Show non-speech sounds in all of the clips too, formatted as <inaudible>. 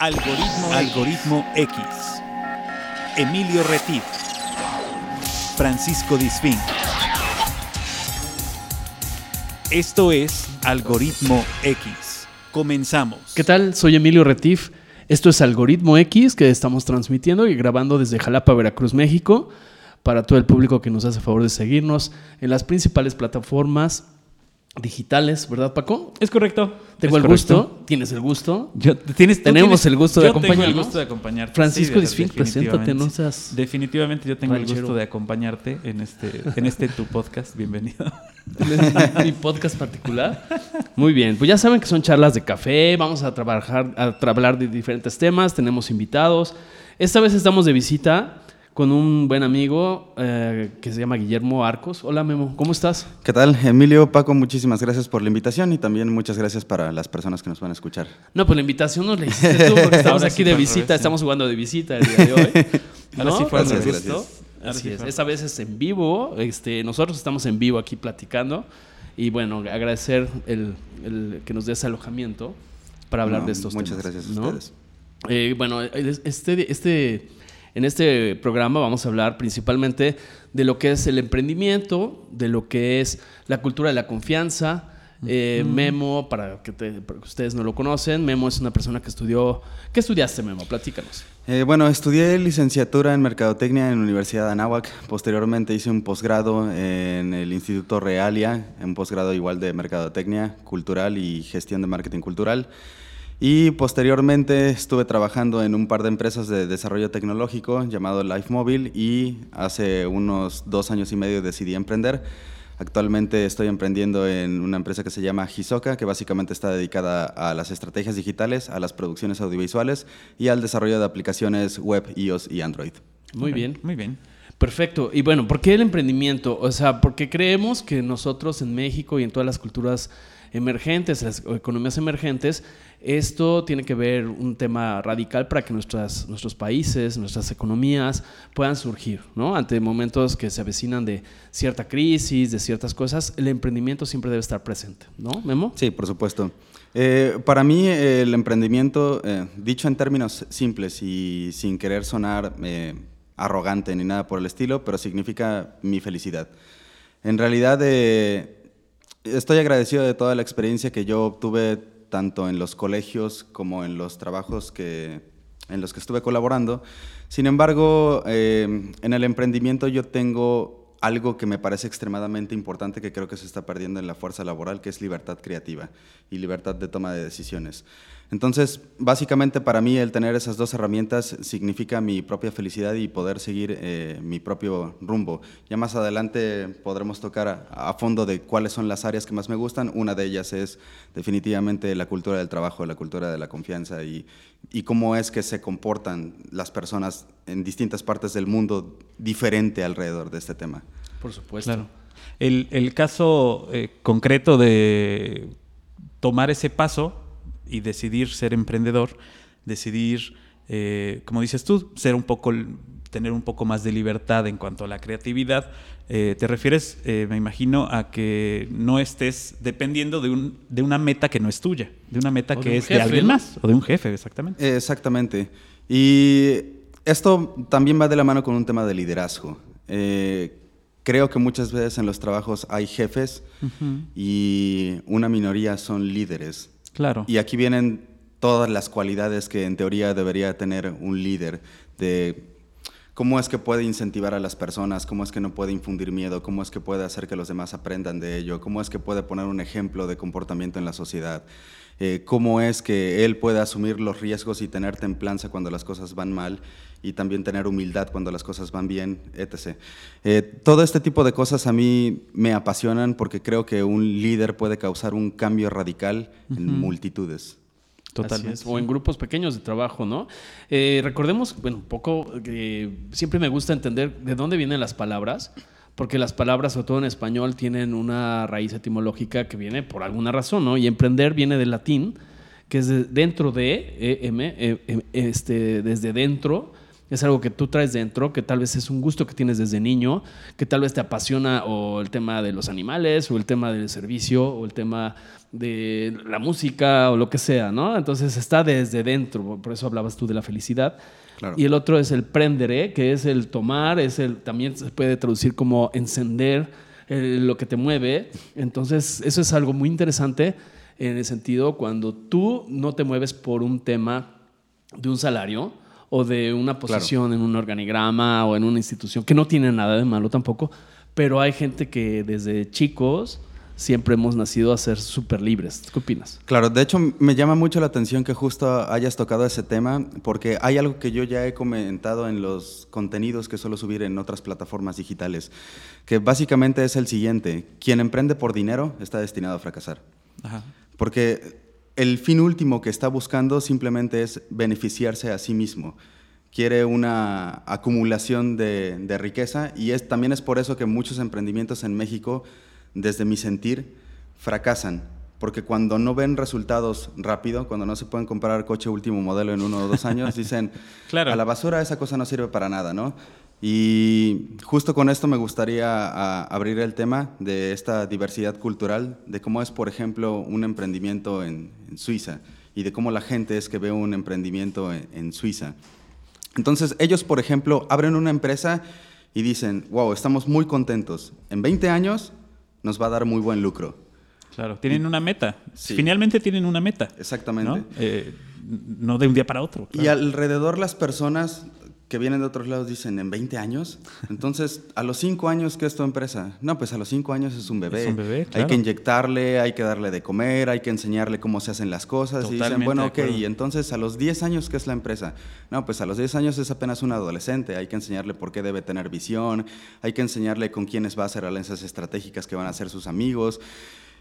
Algoritmo, Algoritmo X. Emilio Retif. Francisco Disfín. Esto es Algoritmo X. Comenzamos. ¿Qué tal? Soy Emilio Retif. Esto es Algoritmo X que estamos transmitiendo y grabando desde Jalapa, Veracruz, México, para todo el público que nos hace favor de seguirnos en las principales plataformas digitales, ¿verdad, Paco? Es correcto. Tengo Es el correcto. gusto, tienes el gusto. Yo- ¿tienes, Tenemos tienes- el gusto de yo tengo el acompañarnos. gusto de acompañarte. Francisco Sí, Disfín, definitivamente. preséntate, no seas Definitivamente yo tengo el gusto de acompañarte en este, en este tu podcast. Bienvenido. <laughs> mi podcast particular. Muy bien, pues ya saben que son charlas de café, vamos a trabajar, a hablar de diferentes temas, tenemos invitados. Esta vez estamos de visita con un buen amigo eh, que se llama Guillermo Arcos. Hola Memo, ¿cómo estás? ¿Qué tal? Emilio, Paco, muchísimas gracias por la invitación y también muchas gracias para las personas que nos van a escuchar. No, pues la invitación nos la hiciste tú porque <laughs> estamos Ahora aquí sí de visita, revés, estamos jugando de visita el día de hoy. <laughs> Ahora sí fue Gracias, Así sí es. Esta vez es en vivo. Este, nosotros estamos en vivo aquí platicando. Y bueno, agradecer el, el que nos des alojamiento para hablar No, de estos Muchas temas. gracias a ¿no? ustedes. Eh, bueno, este, este, en este programa vamos a hablar principalmente de lo que es el emprendimiento, de lo que es la cultura de la confianza. Eh, Memo, para que, te- para que ustedes no lo conocen, Memo es una persona que estudió... ¿Qué estudiaste, Memo? Platícanos. Eh, bueno, estudié licenciatura en Mercadotecnia en la Universidad de Anáhuac. Posteriormente hice un posgrado en el Instituto Realia, un posgrado igual de Mercadotecnia Cultural y Gestión de Marketing Cultural. Y posteriormente estuve trabajando en un par de empresas de desarrollo tecnológico llamado Life Mobile y hace unos dos años y medio decidí emprender. Actualmente estoy emprendiendo en una empresa que se llama Hisoka, que básicamente está dedicada a las estrategias digitales, a las producciones audiovisuales y al desarrollo de aplicaciones web, iOS y Android. Muy Ok, bien. Muy bien. Perfecto. Y bueno, ¿por qué el emprendimiento? O sea, porque creemos que nosotros en México y en todas las culturas emergentes, las economías emergentes, esto tiene que ver un tema radical para que nuestras, nuestros países, nuestras economías puedan surgir, ¿no? Ante momentos que se avecinan de cierta crisis, de ciertas cosas, el emprendimiento siempre debe estar presente, ¿no, Memo? Sí, por supuesto. Eh, para mí el emprendimiento, eh, dicho en términos simples y sin querer sonar eh, arrogante ni nada por el estilo, pero significa mi felicidad. En realidad eh, estoy agradecido de toda la experiencia que yo obtuve tanto en los colegios como en los trabajos que, en los que estuve colaborando. Sin embargo, eh, en el emprendimiento yo tengo algo que me parece extremadamente importante que creo que se está perdiendo en la fuerza laboral, que es libertad creativa y libertad de toma de decisiones. Entonces, básicamente para mí el tener esas dos herramientas significa mi propia felicidad y poder seguir eh, mi propio rumbo. Ya más adelante podremos tocar a, a fondo de cuáles son las áreas que más me gustan. Una de ellas es definitivamente la cultura del trabajo, la cultura de la confianza y, y cómo es que se comportan las personas en distintas partes del mundo diferente alrededor de este tema. Por supuesto. Claro. El, el caso eh, concreto de tomar ese paso y decidir ser emprendedor, decidir, eh, como dices tú, ser un poco, tener un poco más de libertad en cuanto a la creatividad. eh, te refieres, eh, me imagino, a que no estés dependiendo de, un, de una meta que no es tuya, de una meta O que un es jefe, de alguien ¿no? más, o de un jefe, exactamente. Eh, Exactamente. Y esto también va de la mano con un tema de liderazgo. Eh, creo que muchas veces en los trabajos hay jefes y una minoría son líderes. Claro. Y aquí vienen todas las cualidades que en teoría debería tener un líder de cómo es que puede incentivar a las personas, cómo es que no puede infundir miedo, cómo es que puede hacer que los demás aprendan de ello, cómo es que puede poner un ejemplo de comportamiento en la sociedad, eh, cómo es que él puede asumir los riesgos y tener templanza cuando las cosas van mal y también tener humildad cuando las cosas van bien, etc. Eh, todo este tipo de cosas a mí me apasionan porque creo que un líder puede causar un cambio radical en multitudes. Totalmente. O en grupos pequeños de trabajo, ¿no? Eh, recordemos, bueno, un poco, eh, siempre me gusta entender de dónde vienen las palabras, porque las palabras, sobre todo en español, tienen una raíz etimológica que viene por alguna razón, ¿no? Y emprender viene del latín, que es de- dentro de, eh, em, este, desde dentro, es algo que tú traes dentro, que tal vez es un gusto que tienes desde niño, que tal vez te apasiona o el tema de los animales, o el tema del servicio, o el tema de la música, o lo que sea, ¿no? Entonces está desde dentro, por eso hablabas tú de la felicidad. Claro. Y el otro es el prendere, que es el tomar, es el, también se puede traducir como encender eh, lo que te mueve. Entonces, eso es algo muy interesante en el sentido cuando tú no te mueves por un tema de un salario, o de una posición en un organigrama o en una institución, que no tiene nada de malo tampoco, pero hay gente que desde chicos siempre hemos nacido a ser súper libres. ¿Qué opinas? Claro, de hecho me llama mucho la atención que justo hayas tocado ese tema, porque hay algo que yo ya he comentado en los contenidos que suelo subir en otras plataformas digitales, que básicamente es el siguiente, quien emprende por dinero está destinado a fracasar. Ajá. Porque el fin último que está buscando simplemente es beneficiarse a sí mismo. Quiere una acumulación de, de riqueza y es, también es por eso que muchos emprendimientos en México, desde mi sentir, fracasan. Porque cuando no ven resultados rápido, cuando no se pueden comprar coche último modelo en uno o dos años, <laughs> dicen, Claro. a la basura esa cosa no sirve para nada, ¿no? Y justo con esto me gustaría abrir el tema de esta diversidad cultural, de cómo es, por ejemplo, un emprendimiento en, en Suiza y de cómo la gente es que ve un emprendimiento en, en Suiza. Entonces, ellos, por ejemplo, abren una empresa y dicen, wow, estamos muy contentos. En 20 años nos va a dar muy buen lucro. Claro, tienen una meta. Sí. Finalmente tienen una meta. Exactamente. ¿no? Eh, no de un día para otro. Y alrededor las personas que vienen de otros lados dicen, ¿en 20 años? <laughs> Entonces, ¿a los 5 años qué es tu empresa? No, pues a los 5 años es un bebé. Es un bebé, Hay claro. que inyectarle, hay que darle de comer, hay que enseñarle cómo se hacen las cosas. y dicen, Totalmente bueno, ok, y entonces a los 10 años qué es la empresa? No, pues a los 10 años es apenas un adolescente. Hay que enseñarle por qué debe tener visión, hay que enseñarle con quiénes va a hacer alianzas estratégicas que van a ser sus amigos.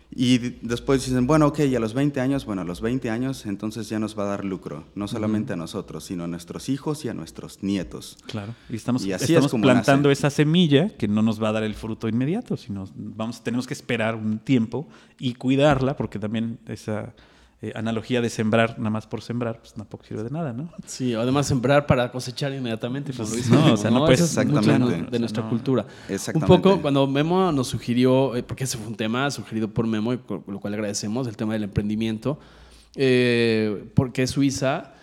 Y después dicen, bueno, ok, y a los 20 años, bueno, a los 20 años entonces ya nos va a dar lucro, no solamente a nosotros, sino a nuestros hijos y a nuestros nietos. Claro. Y estamos, Y así es estamos plantando nace. esa semilla que no nos va a dar el fruto inmediato, sino vamos, tenemos que esperar un tiempo y cuidarla, porque también esa eh, analogía de sembrar nada más por sembrar, pues tampoco sirve de nada, ¿no? Sí, además sembrar para cosechar inmediatamente. lo dice no, o sea, no puedes- Eso es mucho Exactamente. de, O de sea, nuestra no. cultura. Exactamente. Un poco cuando Memo nos sugirió, eh, porque ese fue un tema sugerido por Memo, y con lo cual agradecemos, el tema del emprendimiento, eh, porque Suiza,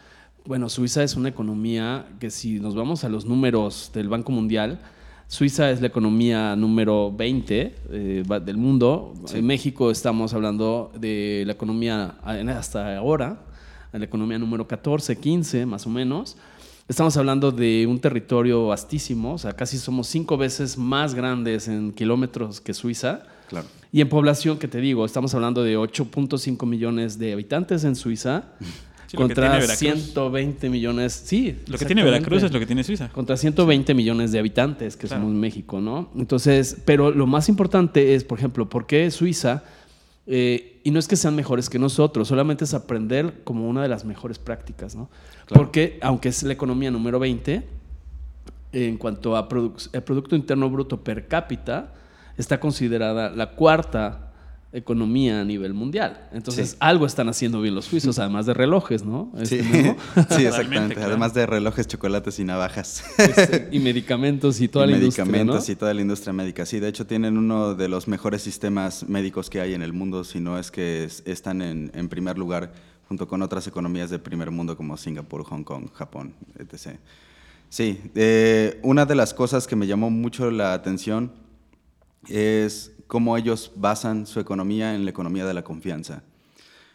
bueno, Suiza es una economía que si nos vamos a los números del Banco Mundial, Suiza es la economía número 20 eh, del mundo. En México estamos hablando de la economía hasta ahora, la economía número 14, 15 más o menos. Estamos hablando de un territorio vastísimo, o sea, casi somos cinco veces más grandes en kilómetros que Suiza. Claro. Y en población, que te digo, estamos hablando de 8.5 millones de habitantes en Suiza <laughs> Sí, contra tiene Veracruz. 120 millones. Sí, Lo que tiene. Veracruz es lo que tiene Suiza. Contra 120 millones de habitantes que Claro. somos México, ¿no? Entonces, pero lo más importante es, por ejemplo, ¿por qué Suiza? Eh, y no es que sean mejores que nosotros, solamente es aprender como una de las mejores prácticas, ¿no? Claro. Porque, aunque es la economía número 20, en cuanto a produc- el Producto Interno Bruto per cápita, está considerada la cuarta economía a nivel mundial. Entonces, Sí. algo están haciendo bien los suizos, además de relojes, ¿no? Sí, Este, Memo. <laughs> sí, <laughs> exactamente. claro. Además de relojes, chocolates y navajas. Este, y <laughs> medicamentos y toda y la industria, medicamentos ¿no? y toda la industria médica. Sí, de hecho tienen uno de los mejores sistemas médicos que hay en el mundo, si no es que es- están en, en primer lugar junto con otras economías de primer mundo como Singapur, Hong Kong, Japón, etc. Sí, eh, una de las cosas que me llamó mucho la atención es cómo ellos basan su economía en la economía de la confianza.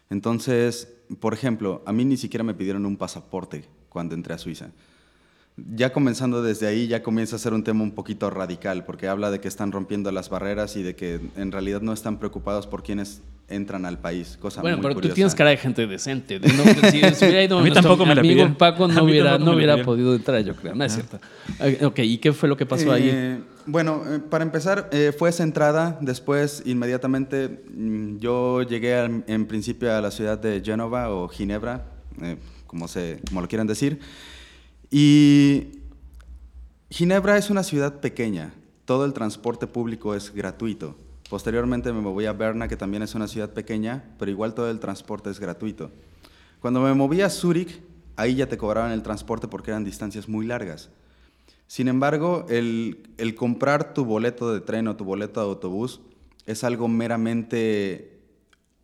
Entonces, por ejemplo, a mí ni siquiera me pidieron un pasaporte cuando entré a Suiza. Ya comenzando desde ahí, ya comienza a ser un tema un poquito radical, porque habla de que están rompiendo las barreras y de que en realidad no están preocupados por quienes entran al país, cosa Bueno, muy pero curiosa. tú tienes cara de gente decente. de no- si, hubiera ido A mí tampoco me la amigo pidieron. Paco, A no mí hubiera, no hubiera podido entrar, yo creo. No es cierto. Eh, Ok, ¿y qué fue lo que pasó? Eh, Bueno, eh, para empezar, eh, fue esa entrada. Después, inmediatamente, mm, yo llegué en principio a la ciudad de Génova o Ginebra, eh, como, se, como lo quieran decir. Y Ginebra es una ciudad pequeña. Todo el transporte público es gratuito. Posteriormente me moví a Berna, que también es una ciudad pequeña, pero igual todo el transporte es gratuito. Cuando me moví a Zúrich, ahí ya te cobraban el transporte porque eran distancias muy largas. Sin embargo, el, el comprar tu boleto de tren o tu boleto de autobús es algo meramente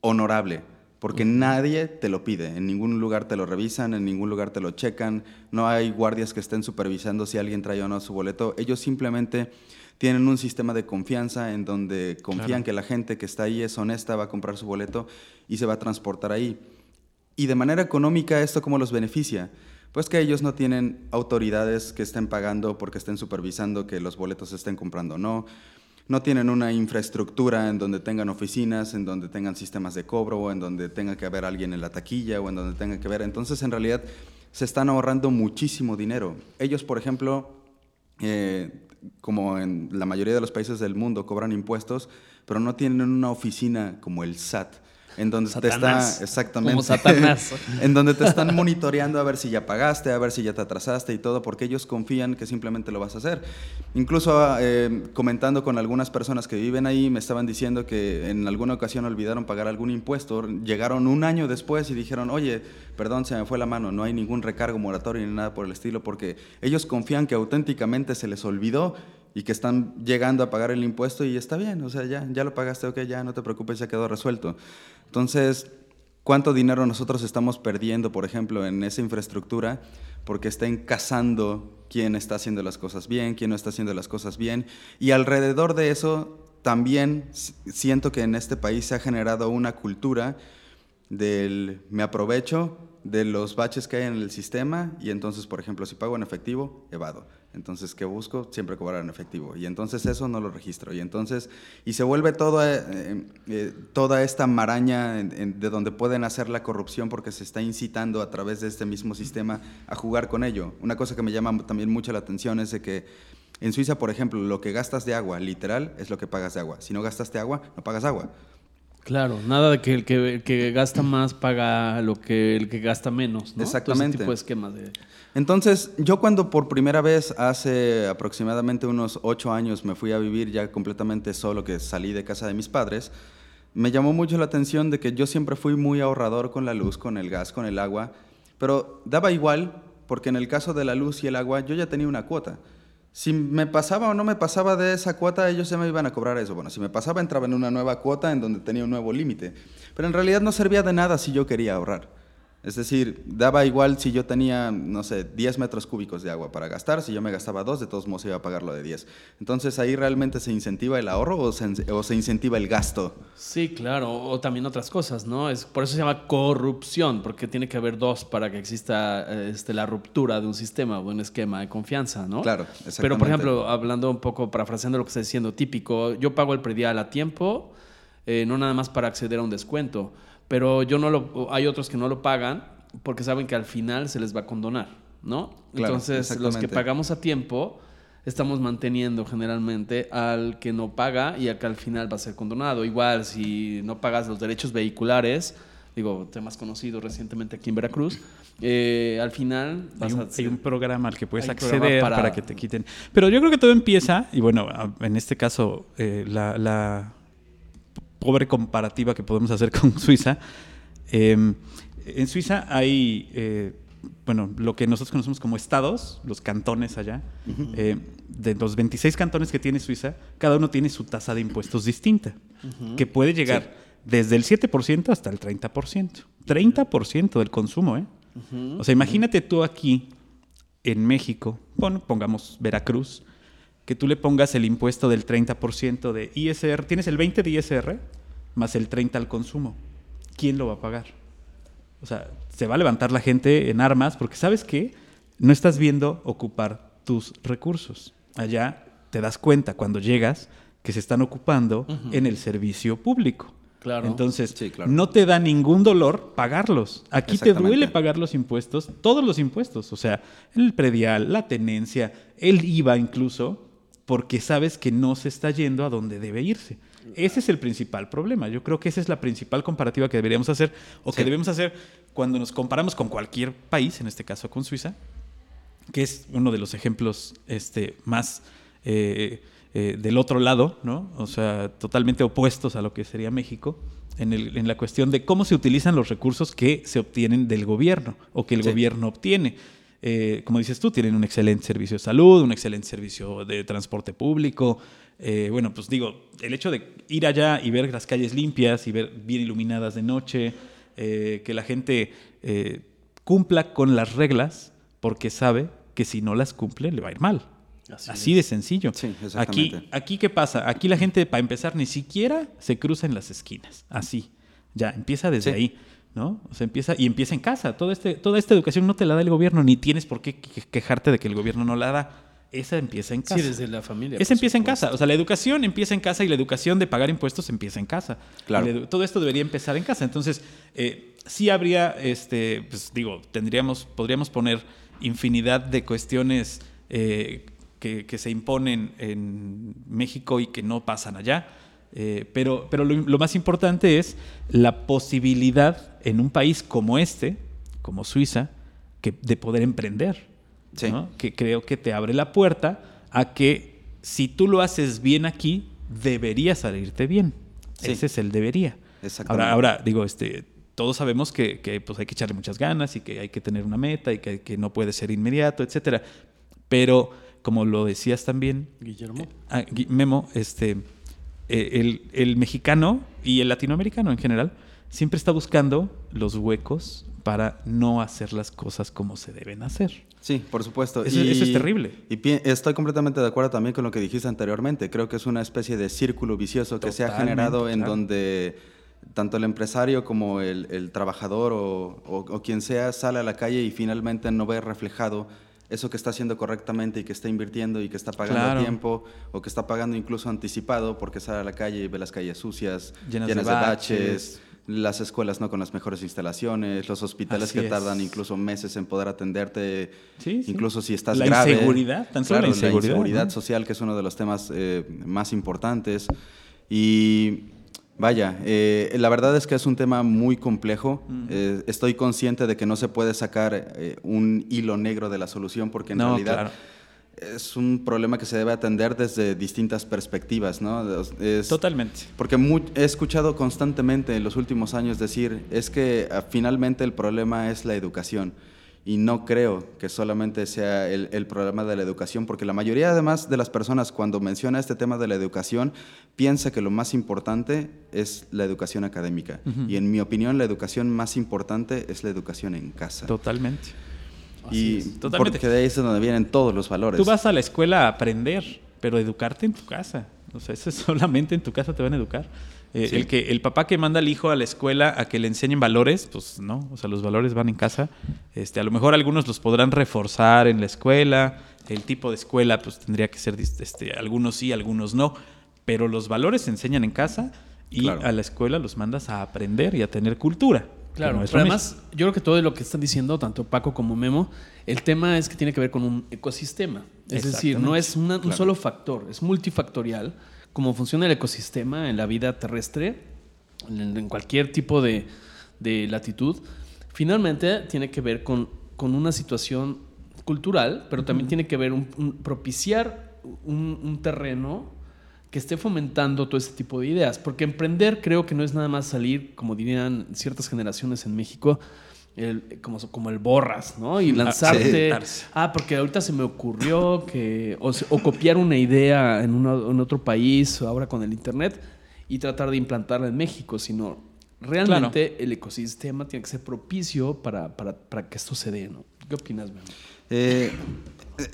honorable, porque nadie te lo pide, en ningún lugar te lo revisan, en ningún lugar te lo checan, no hay guardias que estén supervisando si alguien trae o no su boleto, ellos simplemente tienen un sistema de confianza en donde confían que la gente que está ahí es honesta, va a comprar su boleto y se va a transportar ahí. Y de manera económica, ¿esto cómo los beneficia? Pues que ellos no tienen autoridades que estén pagando porque estén supervisando que los boletos estén comprando o no. No tienen una infraestructura en donde tengan oficinas, en donde tengan sistemas de cobro, en donde tenga que haber alguien en la taquilla, o en donde tenga que ver. Entonces, en realidad, se están ahorrando muchísimo dinero. Ellos, por ejemplo, eh, como en la mayoría de los países del mundo, cobran impuestos, pero no tienen una oficina como el SAT en donde te está exactamente como Satanás. <laughs> en donde te están monitoreando a ver si ya pagaste, a ver si ya te atrasaste y todo, porque ellos confían que simplemente lo vas a hacer. Incluso eh, comentando con algunas personas que viven ahí, me estaban diciendo que en alguna ocasión olvidaron pagar algún impuesto, llegaron un año después y dijeron, oye, perdón, se me fue la mano, no hay ningún recargo moratorio ni nada por el estilo, porque ellos confían que auténticamente se les olvidó y que están llegando a pagar el impuesto y está bien, o sea, ya, ya lo pagaste, ok, ya no te preocupes, ya quedó resuelto. Entonces, ¿cuánto dinero nosotros estamos perdiendo, por ejemplo, en esa infraestructura? Porque estén cazando quién está haciendo las cosas bien, quién no está haciendo las cosas bien. Y alrededor de eso, también siento que en este país se ha generado una cultura del me aprovecho de los baches que hay en el sistema y entonces, por ejemplo, si pago en efectivo, evado. Entonces, ¿qué busco? Siempre cobrar en efectivo. Y entonces eso no lo registro. Y entonces, y se vuelve toda, eh, eh, toda esta maraña de donde pueden hacer la corrupción porque se está incitando a través de este mismo sistema a jugar con ello. Una cosa que me llama también mucho la atención es de que en Suiza, por ejemplo, lo que gastas de agua, literal, es lo que pagas de agua. Si no gastaste agua, no pagas agua. Claro, nada de que el que, gasta más paga lo que el que gasta menos, ¿no? Exactamente. tipo de esquema de... Entonces, yo cuando por primera vez, hace aproximadamente unos ocho años, me fui a vivir ya completamente solo, que salí de casa de mis padres, me llamó mucho la atención de que yo siempre fui muy ahorrador con la luz, con el gas, con el agua, pero daba igual, porque en el caso de la luz y el agua yo ya tenía una cuota si me pasaba o no me pasaba de esa cuota, ellos se me iban a cobrar eso. Bueno, si me pasaba, entraba en una nueva cuota en donde tenía un nuevo límite. Pero en realidad no servía de nada si yo quería ahorrar. Es decir, daba igual si yo tenía, no sé, 10 metros cúbicos de agua para gastar, si yo me gastaba dos, de todos modos iba a pagar lo de 10. Entonces ahí realmente se incentiva el ahorro o se, o se incentiva el gasto. Sí, claro, o también otras cosas, ¿no? Es, por eso se llama corrupción, porque tiene que haber dos para que exista este, la ruptura de un sistema o un esquema de confianza, ¿no? Claro, exactamente. Pero, por ejemplo, hablando un poco, parafraseando lo que está diciendo, típico, yo pago el predial a tiempo, eh, no nada más para acceder a un descuento pero yo no lo, hay otros que no lo pagan porque saben que al final se les va a condonar, ¿no? Entonces, los que pagamos a tiempo estamos manteniendo generalmente al que no paga y al que al final va a ser condonado. Igual, si no pagas los derechos vehiculares, digo, temas conocidos recientemente aquí en Veracruz, eh, al final hay un, hay un, programa al que puedes acceder para... que te quiten. Pero yo creo que todo empieza, y bueno, en este caso, eh, la pobre comparativa que podemos hacer <laughs> con Suiza. Em, en Suiza hay, eh, bueno, lo que nosotros conocemos como estados, los cantones allá. Eh, de los 26 cantones que tiene Suiza, cada uno tiene su tasa de impuestos distinta, que puede llegar desde el 7% hasta el 30%. 30% del consumo, ¿eh? O sea, imagínate tú aquí en México, bueno, pongamos Veracruz, que tú le pongas el impuesto del 30% de ISR, tienes el 20% de ISR más el 30% al consumo. ¿Quién lo va a pagar? O sea, se va a levantar la gente en armas porque sabes que no estás viendo ocupar tus recursos. Allá te das cuenta cuando llegas que se están ocupando en el servicio público. Claro. Entonces, no te da ningún dolor pagarlos. Aquí te duele pagar los impuestos, todos los impuestos, o sea, el predial, la tenencia, el IVA incluso, porque sabes que no se está yendo a donde debe irse. Ese es el principal problema. Yo creo que esa es la principal comparativa que deberíamos hacer o que debemos hacer cuando nos comparamos con cualquier país, en este caso con Suiza, que es uno de los ejemplos este, más eh, eh, del otro lado, ¿no? O sea, totalmente opuestos a lo que sería México. en, el- en la cuestión de cómo se utilizan los recursos que se obtienen del gobierno o que el Sí. gobierno obtiene. Eh, como dices tú, tienen un excelente servicio de salud, un excelente servicio de transporte público. Eh, bueno, pues digo, el hecho de ir allá y ver las calles limpias y ver bien iluminadas de noche, eh, que la gente cumpla con las reglas porque sabe que si no las cumple le va a ir mal. Así Así, de sencillo. Sí, aquí, exactamente. aquí, ¿qué pasa? Aquí la gente, para empezar, ni siquiera se cruza en las esquinas. Así. Ya, empieza desde Sí. ahí. ¿No? O sea, empieza y empieza en casa. Todo este, toda esta educación no te la da el gobierno, ni tienes por qué que- quejarte de que el gobierno no la da. Esa empieza en casa. Sí, desde la familia. Esa empieza en casa. O sea, la educación empieza en casa y la educación de pagar impuestos empieza en casa. Claro. Todo esto debería empezar en casa. Entonces, eh, sí habría, este, pues digo, tendríamos, podríamos poner infinidad de cuestiones eh, que, que se imponen en México y que no pasan allá. Eh, pero pero lo, lo más importante es la posibilidad en un país como este, como Suiza, que, de poder emprender. Sí. ¿no? Que creo que te abre la puerta a que si tú lo haces bien aquí, debería salirte bien. Sí. Ese es el debería. Exactamente. Ahora, ahora digo, este, todos sabemos que, que, pues hay que echarle muchas ganas y que hay que tener una meta y que, que no puede ser inmediato, etcétera. Pero como lo decías también, Guillermo. ah, Gui- Memo, este, eh, el, el mexicano y el latinoamericano en general siempre está buscando los huecos para no hacer las cosas como se deben hacer. Sí, por supuesto. Eso- eso es terrible. Y estoy completamente de acuerdo también con lo que dijiste anteriormente. Creo que es una especie de círculo vicioso que se ha generado en claro. donde tanto el empresario como el, el trabajador o, o- o quien sea sale a la calle y finalmente no ve reflejado eso que está haciendo correctamente y que está invirtiendo y que está pagando Claro. a tiempo o que está pagando incluso anticipado porque sale a la calle y ve las calles sucias, Llenas llenas, de de, baches. las escuelas no con las mejores instalaciones, los hospitales Así que es. tardan incluso meses en poder atenderte, Sí, sí. incluso si estás La grave. inseguridad, tan solo claro, la inseguridad, inseguridad ¿no? social, que es uno de los temas eh, más importantes. Y vaya, eh, la verdad es que es un tema muy complejo. Eh, estoy consciente de que no se puede sacar eh, un hilo negro de la solución porque en No, realidad claro. es un problema que se debe atender desde distintas perspectivas, ¿no? Es- Totalmente. porque he escuchado constantemente en los últimos años decir, es que ah, finalmente el problema es la educación. Y no creo que solamente sea el, el problema de la educación, porque la mayoría además de las personas cuando menciona este tema de la educación piensa que lo más importante es la educación académica. Y en mi opinión la educación más importante es la educación en casa. Totalmente. y Totalmente. porque de ahí es donde vienen todos los valores. Tú vas a la escuela a aprender, pero educarte en tu casa. O sea, eso es <laughs> solamente en tu casa te van a educar. Eh, Sí. el, que, el papá que manda al hijo a la escuela a que le enseñen valores, pues no, o sea, los valores van en casa. Este, a lo mejor algunos los podrán reforzar en la escuela. El tipo de escuela, pues tendría que ser, este, algunos sí, algunos no. Pero los valores se enseñan en casa y Claro. a la escuela los mandas a aprender y a tener cultura. Claro, no pero además, yo creo que todo lo que están diciendo, tanto Paco como Memo, el tema es que tiene que ver con un ecosistema. Es decir, no es una- un Claro. solo factor, es multifactorial. Como funciona el ecosistema en la vida terrestre, en, cualquier tipo de, de latitud, finalmente tiene que ver con, con una situación cultural, pero también tiene que ver un, un- propiciar un, un terreno que esté fomentando todo ese tipo de ideas. Porque emprender creo que no es nada más salir, como dirían ciertas generaciones en México, el- como, como el borras, ¿no? Y lanzarte. sí. Ah, porque ahorita se me ocurrió que. O, copiar una idea en, una- en otro país, ahora con el Internet, y tratar de implantarla en México, sino. Realmente el ecosistema tiene que ser propicio para, para- para que esto se dé, ¿no? ¿Qué opinas, Memo? Eh,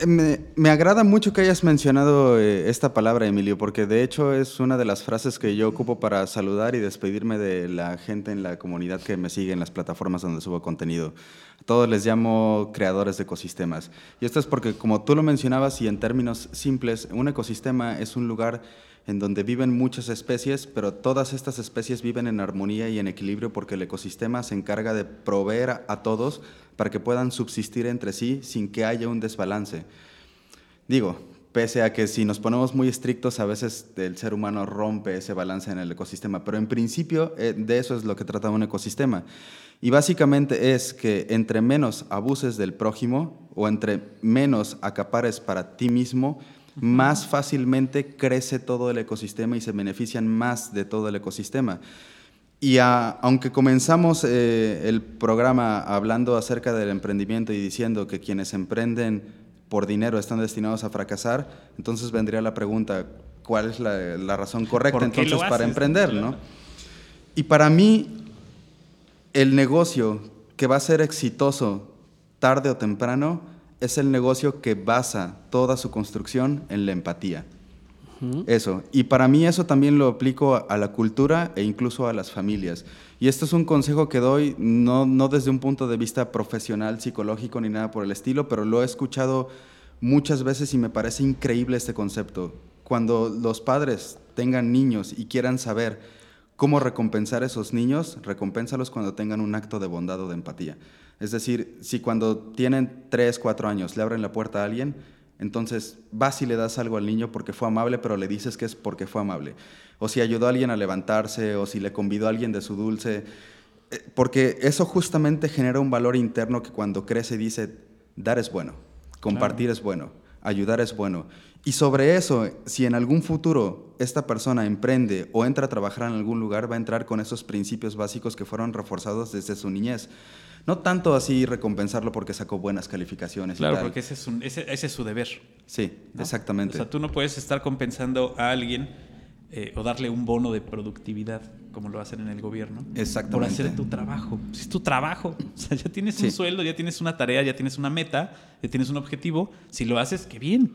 me, me agrada mucho que hayas mencionado eh, esta palabra, Emilio, porque de hecho es una de las frases que yo ocupo para saludar y despedirme de la gente en la comunidad que me sigue en las plataformas donde subo contenido. A todos les llamo creadores de ecosistemas. Y esto es porque, como tú lo mencionabas y en términos simples, un ecosistema es un lugar en donde viven muchas especies, pero todas estas especies viven en armonía y en equilibrio porque el ecosistema se encarga de proveer a, todos para que puedan subsistir entre sí sin que haya un desbalance. Digo, pese a que si nos ponemos muy estrictos, a veces el ser humano rompe ese balance en el ecosistema, pero en principio eh, de eso es lo que trata un ecosistema. Y básicamente es que entre menos abuses del prójimo o entre menos acapares para ti mismo, más fácilmente crece todo el ecosistema y se benefician más de todo el ecosistema. Y aunque comenzamos eh, el programa hablando acerca del emprendimiento y diciendo que quienes emprenden por dinero están destinados a fracasar, entonces vendría la pregunta, ¿cuál es la, razón correcta entonces para emprender? ¿no? Y para mí, el negocio que va a ser exitoso tarde o temprano es el negocio que basa toda su construcción en la empatía. Eso. Y para mí eso también lo aplico a, la cultura e incluso a las familias. Y esto es un consejo que doy no, no desde un punto de vista profesional, psicológico ni nada por el estilo, pero lo he escuchado muchas veces y me parece increíble este concepto. Cuando los padres tengan niños y quieran saber cómo recompensar a esos niños, recompénsalos cuando tengan un acto de bondad o de empatía. Es decir, si cuando tienen 3, 4 años le abren la puerta a alguien, entonces vas y le das algo al niño porque fue amable, pero le dices que es porque fue amable. O si ayudó a alguien a levantarse, o si le convidó a alguien de su dulce. Eh, porque eso justamente genera un valor interno que cuando crece dice, dar es bueno, compartir es bueno, ayudar es bueno. Y sobre eso, si en algún futuro esta persona emprende o entra a trabajar en algún lugar, va a entrar con esos principios básicos que fueron reforzados desde su niñez. No tanto así recompensarlo porque sacó buenas calificaciones. Claro, porque ese es, ese, es, su deber. Sí, exactamente. O sea, tú no puedes estar compensando a alguien eh, o darle un bono de productividad, como lo hacen en el gobierno. Exactamente. Por hacer tu trabajo. es tu trabajo. <laughs> O sea, ya tienes un sueldo, ya tienes una tarea, ya tienes una meta, ya tienes un objetivo. Si lo haces, qué bien.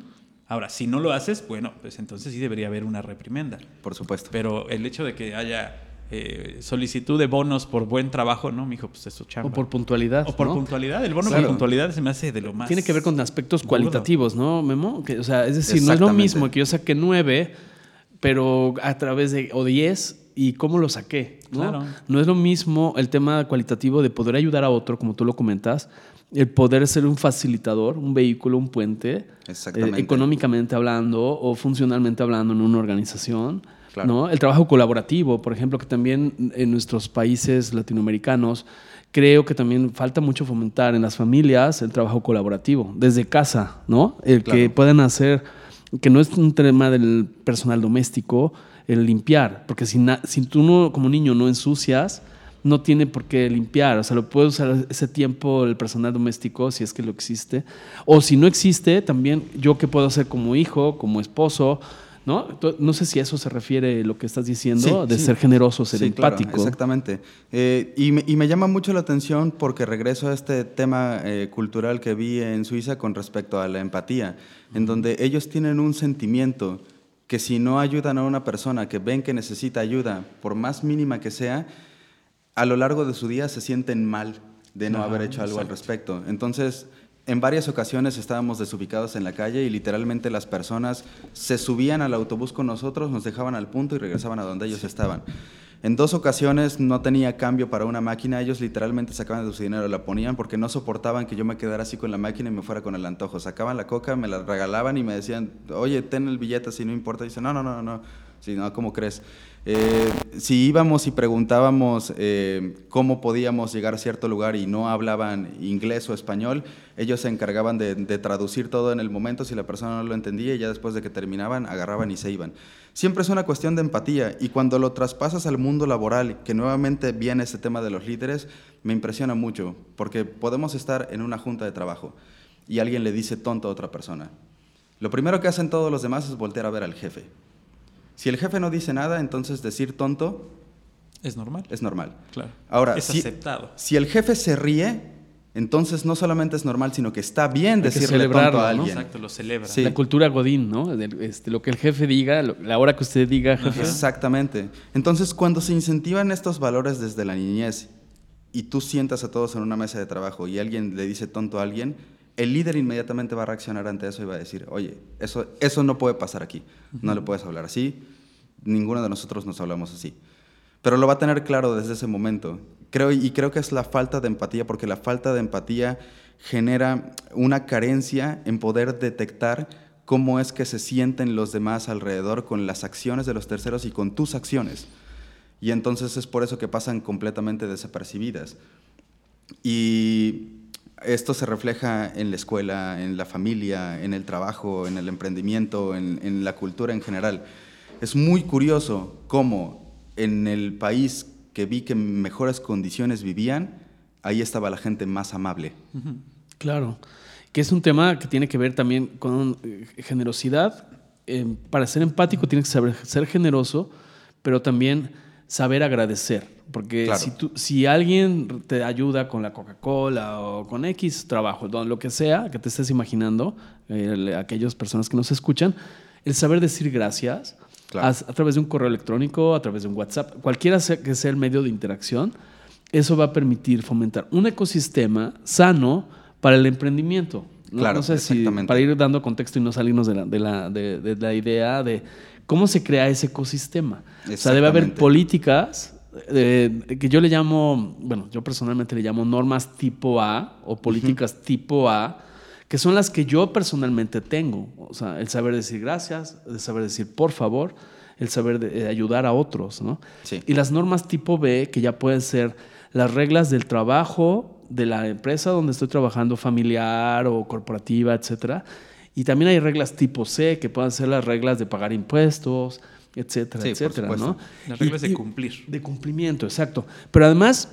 Ahora, si no lo haces, bueno, pues entonces sí debería haber una reprimenda. Por supuesto. Pero el hecho de que haya eh, solicitud de bonos por buen trabajo, ¿no? Me dijo, pues eso chamba. O por puntualidad. O por puntualidad. El bono por puntualidad se me hace de lo más. Tiene que ver con aspectos cualitativos, ¿no, Memo? o sea, es decir, no es lo mismo que yo saqué nueve, pero a través de. o diez, y cómo lo saqué. ¿no? no es lo mismo el tema cualitativo de poder ayudar a otro, como tú lo comentas, el poder ser un facilitador, un vehículo, un puente, eh, económicamente hablando o funcionalmente hablando en una organización. ¿No? El trabajo colaborativo, por ejemplo, que también en nuestros países latinoamericanos creo que también falta mucho fomentar en las familias el trabajo colaborativo, desde casa, ¿no? El que puedan hacer, que no es un tema del personal doméstico, el limpiar, porque si, si tú no, como niño no ensucias, no tiene por qué limpiar, o sea, lo puede usar ese tiempo el personal doméstico si es que lo existe, o si no existe, también yo qué puedo hacer como hijo, como esposo, ¿no? No sé si a eso se refiere lo que estás diciendo, de ser generoso, ser empático. exactamente. Eh, y, me, llama mucho la atención porque regreso a este tema eh, cultural que vi en Suiza con respecto a la empatía, en donde ellos tienen un sentimiento que si no ayudan a una persona que ven que necesita ayuda, por más mínima que sea, a lo largo de su día se sienten mal de no haber hecho algo al respecto. Entonces, en varias ocasiones estábamos desubicados en la calle y literalmente las personas se subían al autobús con nosotros, nos dejaban al punto y regresaban a donde ellos estaban. En dos ocasiones no tenía cambio para una máquina, ellos literalmente sacaban de su dinero, la ponían porque no soportaban que yo me quedara así con la máquina y me fuera con el antojo. Sacaban la coca, me la regalaban y me decían, oye, ten el billete si no importa. Y dice, no, no, no, no, sí, no, ¿cómo crees? Eh, si íbamos y preguntábamos eh, cómo podíamos llegar a cierto lugar y no hablaban inglés o español, ellos se encargaban de, traducir todo en el momento si la persona no lo entendía y ya después de que terminaban agarraban y se iban. Siempre es una cuestión de empatía y cuando lo traspasas al mundo laboral, que nuevamente viene ese tema de los líderes, me impresiona mucho porque podemos estar en una junta de trabajo y alguien le dice tonto a otra persona. Lo primero que hacen todos los demás es voltear a ver al jefe si el jefe no dice nada, entonces decir tonto es normal. Es normal. Claro. Ahora, es si, aceptado. Si el jefe se ríe, entonces no solamente es normal, sino que está bien decirle tonto a alguien. Exacto, lo celebra. La cultura godín, ¿no? Este, lo que el jefe diga, la hora que usted diga, jefe. Exactamente. Entonces, cuando se incentivan estos valores desde la niñez y tú sientas a todos en una mesa de trabajo y alguien le dice tonto a alguien, el líder inmediatamente va a reaccionar ante eso y va a decir, oye, eso, eso no puede pasar aquí, no le puedes hablar así, ninguno de nosotros nos hablamos así. Pero lo va a tener claro desde ese momento. Creo, y creo que es la falta de empatía, porque la falta de empatía genera una carencia en poder detectar cómo es que se sienten los demás alrededor con las acciones de los terceros y con tus acciones. Y entonces es por eso que pasan completamente desapercibidas. Y esto se refleja en la escuela, en la familia, en el trabajo, en el emprendimiento, en, la cultura en general. Es muy curioso cómo en el país que vi que mejores condiciones vivían, ahí estaba la gente más amable. Claro, que es un tema que tiene que ver también con eh, generosidad. Eh, para ser empático tienes que saber ser generoso, pero también saber agradecer. Porque Claro. si, tú, si alguien te ayuda con la Coca-Cola o con X trabajo, lo que sea que te estés imaginando, eh, aquellas personas que nos escuchan, el saber decir gracias Claro. a, a través de un correo electrónico, a través de un WhatsApp, cualquiera sea que sea el medio de interacción, eso va a permitir fomentar un ecosistema sano para el emprendimiento. No, Claro, no sé si exactamente. para ir dando contexto y no salirnos de la, de la, de- de la idea de cómo se crea ese ecosistema. O sea, debe haber políticas eh, que yo le llamo, bueno, yo personalmente le llamo normas tipo A o políticas tipo A, que son las que yo personalmente tengo. O sea, el saber decir gracias, el saber decir por favor, el saber de- eh, ayudar a otros, ¿no? Sí. Y las normas tipo B, que ya pueden ser las reglas del trabajo de la empresa donde estoy trabajando, familiar o corporativa, etcétera. Y también hay reglas tipo C, que pueden ser las reglas de pagar impuestos, etcétera, Sí, etcétera. ¿no? Las reglas Y- de cumplir. De cumplimiento, exacto. Pero además,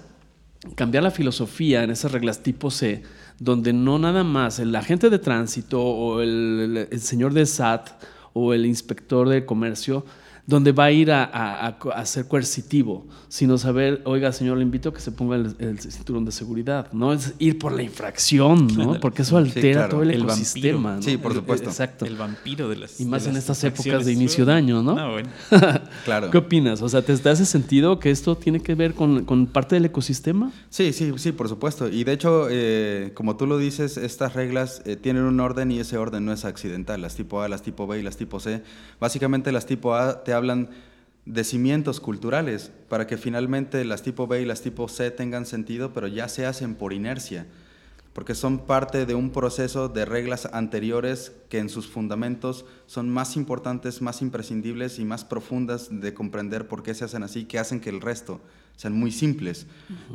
cambiar la filosofía en esas reglas tipo C, donde no nada más el agente de tránsito o el, el- el señor de SAT o el inspector de comercio, donde va a ir a, a- a ser coercitivo, sino saber, oiga, señor, le invito a que se ponga el, el cinturón de seguridad. No es ir por la infracción, ¿no? Porque eso altera claro. todo el, El ecosistema. ¿no? Sí, por El- supuesto. Exacto. El vampiro de las. Y más en estas épocas de inicio de año, ¿no? No, bueno. <laughs> Claro. ¿Qué opinas? O sea, ¿te, te hace sentido que esto tiene que ver con, con parte del ecosistema? Sí, sí, sí, por supuesto. Y de hecho, eh, como tú lo dices, estas reglas eh, tienen un orden y ese orden no es accidental. Las tipo A, las tipo B y las tipo C. Básicamente las tipo A te hablan de cimientos culturales para que finalmente las tipo B y las tipo C tengan sentido, pero ya se hacen por inercia, porque son parte de un proceso de reglas anteriores que en sus fundamentos son más importantes, más imprescindibles y más profundas de comprender por qué se hacen así, que hacen que el resto sean muy simples.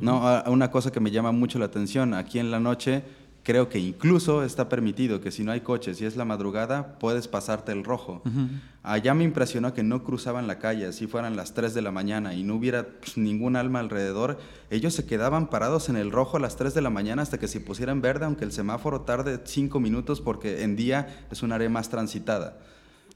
No, a- a una cosa que me llama mucho la atención, aquí en la noche creo que incluso está permitido que si no hay coches y es la madrugada, puedes pasarte el rojo. Allá me impresionó que no cruzaban la calle, así fueran las 3 de la mañana y no hubiera pues, ningún alma alrededor. Ellos se quedaban parados en el rojo a las 3 de la mañana hasta que se pusiera en verde, aunque el semáforo tarde 5 minutos porque en día es un área más transitada.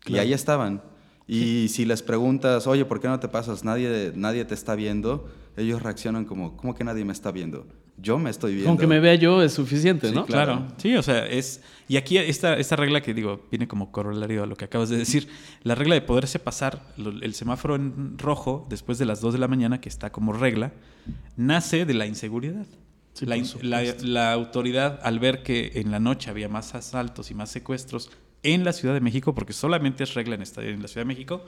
Y ahí estaban. Y si les preguntas, oye, ¿por qué no te pasas? Nadie, nadie te está viendo. Ellos reaccionan como, ¿cómo que nadie me está viendo? Yo me estoy viendo. Con que me vea yo es suficiente, Sí, ¿no? claro. Claro, sí, o sea, es... Y aquí esta, esta regla que digo, viene como corolario a lo que acabas de decir, la regla de poderse pasar lo- el semáforo en rojo después de las 2 de la mañana, que está como regla, nace de la inseguridad. Sí, la, autoridad, al ver que en la noche había más asaltos y más secuestros en la Ciudad de México, porque solamente es regla en, esta- en la Ciudad de México,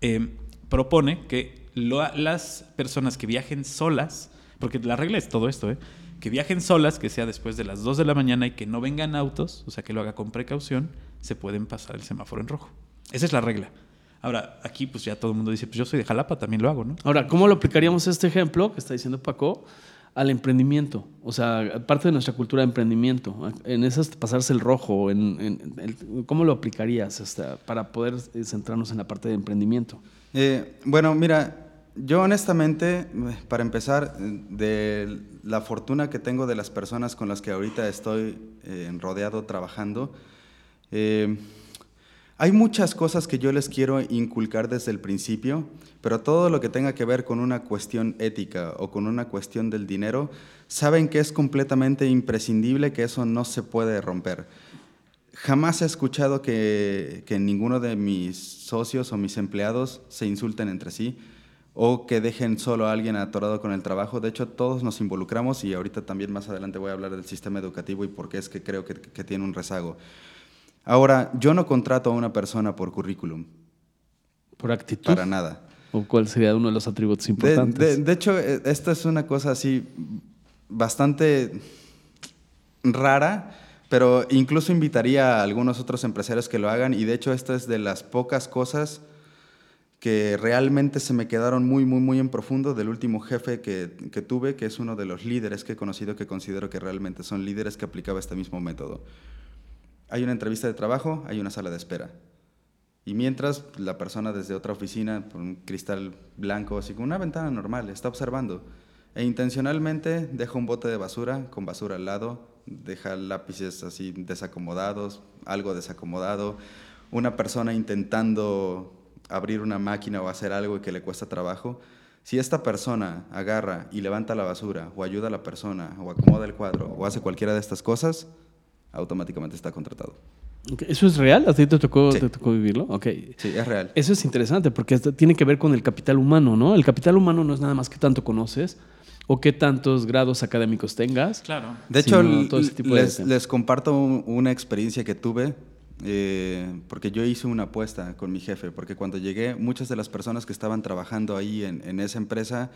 eh, propone que lo- las personas que viajen solas, porque la regla es todo esto, ¿eh? que viajen solas, que sea después de las 2 de la mañana y que no vengan autos, o sea, que lo haga con precaución, se pueden pasar el semáforo en rojo. Esa es la regla. Ahora, aquí pues ya todo el mundo dice, pues yo soy de Jalapa, también lo hago, ¿no? Ahora, ¿cómo lo aplicaríamos este ejemplo que está diciendo Paco al emprendimiento? O sea, parte de nuestra cultura de emprendimiento. En esas pasarse el rojo, en, en- el- ¿cómo lo aplicarías hasta para poder eh, centrarnos en la parte de emprendimiento? Eh, bueno, mira, yo honestamente, eh, para empezar, de la fortuna que tengo de las personas con las que ahorita estoy eh, rodeado trabajando, eh, hay muchas cosas que yo les quiero inculcar desde el principio, pero todo lo que tenga que ver con una cuestión ética o con una cuestión del dinero, saben que es completamente imprescindible que eso no se puede romper. Jamás he escuchado que, que ninguno de mis socios o mis empleados se insulten entre sí o que dejen solo a alguien atorado con el trabajo. De hecho, todos nos involucramos y ahorita también más adelante voy a hablar del sistema educativo y por qué es que creo que, que tiene un rezago. Ahora, yo no contrato a una persona por currículum, ¿Por actitud? para nada. ¿O cuál sería uno de los atributos importantes? de- de hecho, eh, esto es una cosa así bastante rara, pero incluso invitaría a algunos otros empresarios que lo hagan y de hecho esta es de las pocas cosas que realmente se me quedaron muy, muy, muy en profundo del último jefe que, que tuve, que es uno de los líderes que he conocido que considero que realmente son líderes que aplicaba este mismo método. Hay una entrevista de trabajo, hay una sala de espera. Y mientras la persona desde otra oficina, por un cristal blanco, así como una ventana normal, está observando. E intencionalmente deja un bote de basura con basura al lado, deja lápices así desacomodados, algo desacomodado, una persona intentando abrir una máquina o hacer algo que le cuesta trabajo. Si esta persona agarra y levanta la basura, o ayuda a la persona, o acomoda el cuadro, o hace cualquiera de estas cosas, automáticamente está contratado. ¿Eso es real? ¿A ti te tocó, Sí. te tocó vivirlo? Ok. Sí, es real. Eso es interesante porque tiene que ver con el capital humano, ¿no? El capital humano no es nada más que tanto conoces o qué tantos grados académicos tengas. Claro. De hecho, todo ese tipo les, comparto un- una experiencia que tuve, eh, porque yo hice una apuesta con mi jefe, porque cuando llegué, muchas de las personas que estaban trabajando ahí en, en esa empresa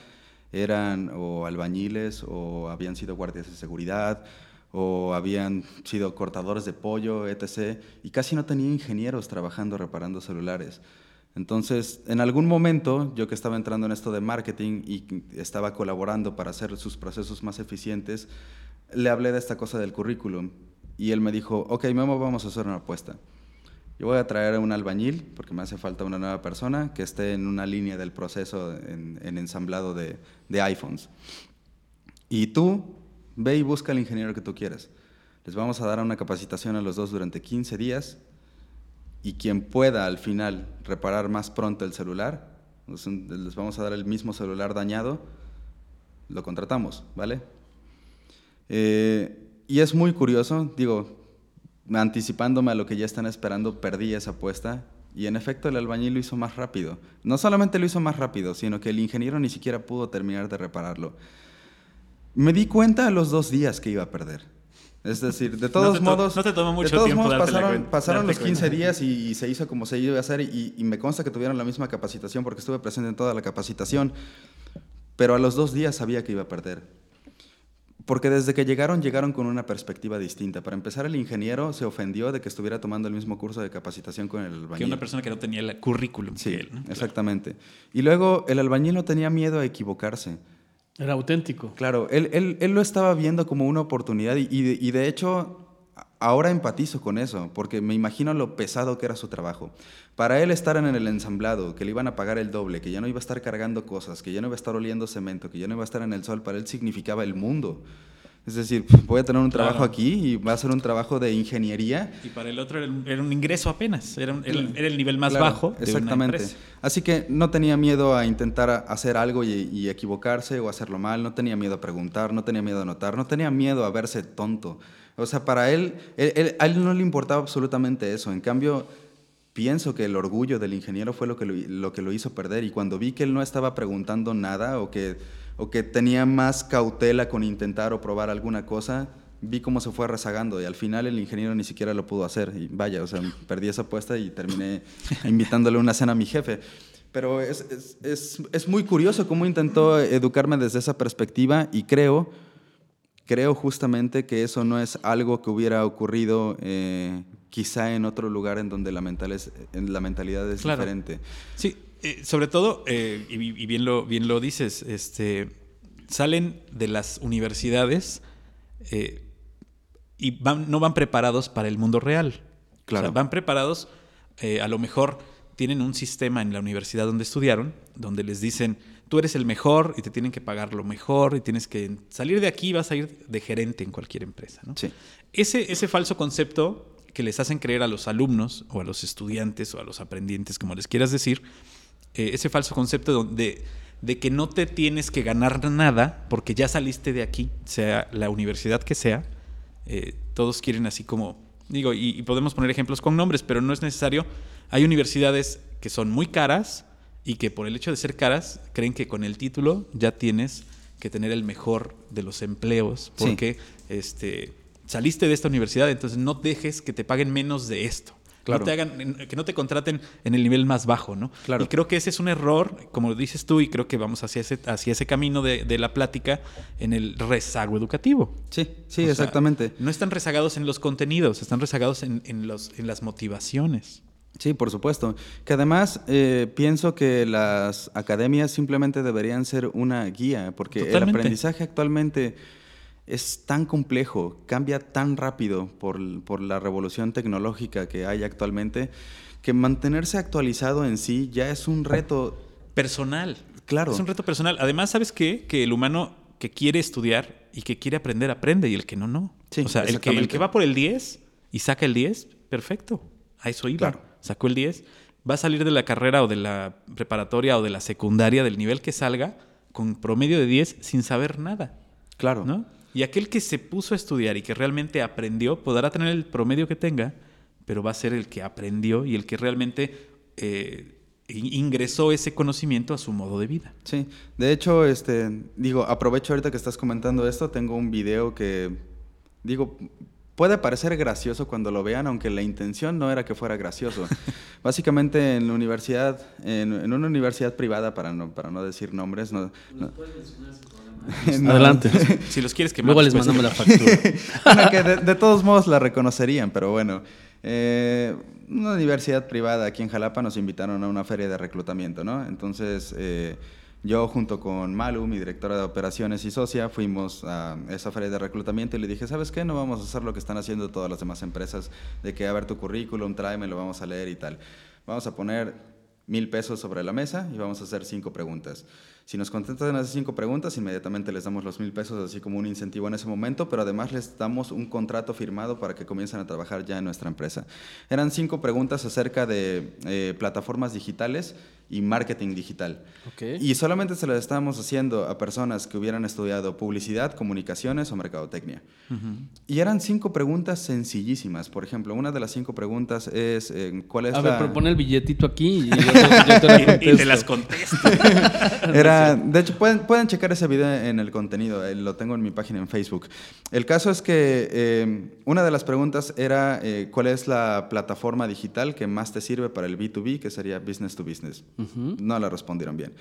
eran o albañiles o habían sido guardias de seguridad o habían sido cortadores de pollo, etc. Y casi no tenía ingenieros trabajando reparando celulares. Entonces, en algún momento, yo que estaba entrando en esto de marketing y estaba colaborando para hacer sus procesos más eficientes, le hablé de esta cosa del currículum y él me dijo, ok, Memo, vamos a hacer una apuesta. Yo voy a traer a un albañil, porque me hace falta una nueva persona que esté en una línea del proceso en, en ensamblado de, de iPhones. Y tú, ve y busca al ingeniero que tú quieras. Les vamos a dar una capacitación a los dos durante 15 días y quien pueda al final reparar más pronto el celular, les vamos a dar el mismo celular dañado, lo contratamos, ¿vale? Eh, y es muy curioso, digo, anticipándome a lo que ya están esperando, perdí esa apuesta y en efecto el albañil lo hizo más rápido. No solamente lo hizo más rápido, sino que el ingeniero ni siquiera pudo terminar de repararlo. Me di cuenta a los dos días que iba a perder. Es decir, de todos modos, no te tomó mucho de todos tiempo modos darte pasaron, cuen- pasaron darte los 15 cuenta. días y, y se hizo como se iba a hacer y, y me consta que tuvieron la misma capacitación porque estuve presente en toda la capacitación, pero a los dos días sabía que iba a perder. Porque desde que llegaron, llegaron con una perspectiva distinta. Para empezar, el ingeniero se ofendió de que estuviera tomando el mismo curso de capacitación con el albañil. Que una persona que no tenía el currículum Sí, que él. ¿no? exactamente. Y luego el albañil no tenía miedo a equivocarse. Era auténtico. Claro, él, él, él lo estaba viendo como una oportunidad y, y de, y de hecho ahora empatizo con eso, porque me imagino lo pesado que era su trabajo. Para él estar en el ensamblado, que le iban a pagar el doble, que ya no iba a estar cargando cosas, que ya no iba a estar oliendo cemento, que ya no iba a estar en el sol, para él significaba el mundo. Es decir, <laughs> voy a tener un Claro. trabajo aquí y va a ser un trabajo de ingeniería Y para el otro era un, era un ingreso apenas. Era, un- era el- era el nivel más Claro, bajo de exactamente. una. Así que no tenía miedo a intentar hacer algo y, y equivocarse o hacerlo mal, no tenía miedo a preguntar, no tenía miedo a notar, no tenía miedo a verse tonto. O sea, para él, él- él- a él no le importaba absolutamente eso. En cambio, pienso que el orgullo del ingeniero fue lo que lo, lo que lo hizo perder y cuando vi que él no estaba preguntando nada o que, o que tenía más cautela con intentar o probar alguna cosa, vi cómo se fue rezagando y al final el ingeniero ni siquiera lo pudo hacer. Y vaya, o sea, perdí esa apuesta y terminé <laughs> invitándole una cena a mi jefe. Pero es, es, es, es muy curioso cómo intentó educarme desde esa perspectiva y creo, creo justamente que eso no es algo que hubiera ocurrido eh, quizá en otro lugar en donde la, mental es, en la mentalidad es Claro. diferente. Sí, eh, sobre todo, eh, y, y bien, lo, bien lo dices, este, salen de las universidades y van, no van preparados para el mundo real. Claro. O sea, van preparados, a lo mejor tienen un sistema en la universidad donde estudiaron, donde les dicen, tú eres el mejor y te tienen que pagar lo mejor y tienes que salir de aquí, vas a ir de gerente en cualquier empresa. ¿no? Sí. Ese, ese falso concepto que les hacen creer a los alumnos o a los estudiantes o a los aprendientes, como les quieras decir, eh, ese falso concepto donde, de que no te tienes que ganar nada porque ya saliste de aquí, sea la universidad que sea, eh, todos quieren así como, digo, y, y podemos poner ejemplos con nombres, pero no es necesario. Hay universidades que son muy caras y que por el hecho de ser caras creen que con el título ya tienes que tener el mejor de los empleos Sí. porque este, saliste de esta universidad, entonces no dejes que te paguen menos de esto. Claro. No te hagan, que no te contraten en el nivel más bajo, ¿no? Claro. Y creo que ese es un error, como dices tú, y creo que vamos hacia ese, hacia ese camino de, de la plática en el rezago educativo. Sí, sí, O sea, exactamente. no están rezagados en los contenidos, están rezagados en, en los, en las motivaciones. Sí, por supuesto. Que además eh, pienso que las academias simplemente deberían ser una guía, porque el aprendizaje actualmente es tan complejo, cambia tan rápido por, por la revolución tecnológica que hay actualmente, que mantenerse actualizado en sí ya es un reto Personal. Claro. Es un reto personal. Además, ¿sabes qué? Que el humano que quiere estudiar y que quiere aprender, aprende, y el que no, no. Sí, o sea, el que, el que va por el 10 y saca el 10, perfecto. A eso iba. Claro. Sacó el 10. Va a salir de la carrera o de la preparatoria o de la secundaria, del nivel que salga, con promedio de 10 sin saber nada. Claro. ¿no? Y aquel que se puso a estudiar y que realmente aprendió, podrá tener el promedio que tenga, pero va a ser el que aprendió y el que realmente eh, in- ingresó ese conocimiento a su modo de vida. Sí, de hecho, este, digo, aprovecho ahorita que estás comentando esto, tengo un video que, digo, puede parecer gracioso cuando lo vean, aunque la intención no era que fuera gracioso. <laughs> Básicamente en la universidad, en, en una universidad privada, para no, para no decir nombres, no, no- <laughs> no- Adelante. <laughs> Si los quieres que Luego les mandamos la factura. bueno, que de, de todos modos la reconocerían, pero bueno. Eh, una universidad privada aquí en Jalapa nos invitaron a una feria de reclutamiento, ¿no? Entonces, eh, yo junto con Malu, mi directora de operaciones y socia, fuimos a esa feria de reclutamiento y le dije, ¿sabes qué? No vamos a hacer lo que están haciendo todas las demás empresas, de que a ver tu currículum, tráeme, lo vamos a leer y tal. Vamos a poner mil pesos sobre la mesa y vamos a hacer cinco preguntas. Si nos contestan esas cinco preguntas, inmediatamente les damos los mil pesos así como un incentivo en ese momento, pero además les damos un contrato firmado para que comiencen a trabajar ya en nuestra empresa. Eran cinco preguntas acerca de eh, plataformas digitales y marketing digital. Ok. Y solamente se las estábamos haciendo a personas que hubieran estudiado publicidad, comunicaciones o mercadotecnia. Y eran cinco preguntas sencillísimas. Por ejemplo, una de las cinco preguntas es eh, ¿cuál es A la...? ver, propone el billetito aquí y <laughs> yo te, Y, te las contesto. <laughs> Era, de hecho, pueden, pueden checar ese video en el contenido, eh, lo tengo en mi página en Facebook. El caso es que eh, una de las preguntas era eh, cuál es la plataforma digital que más te sirve para el B2B, que sería business to business. No la respondieron bien.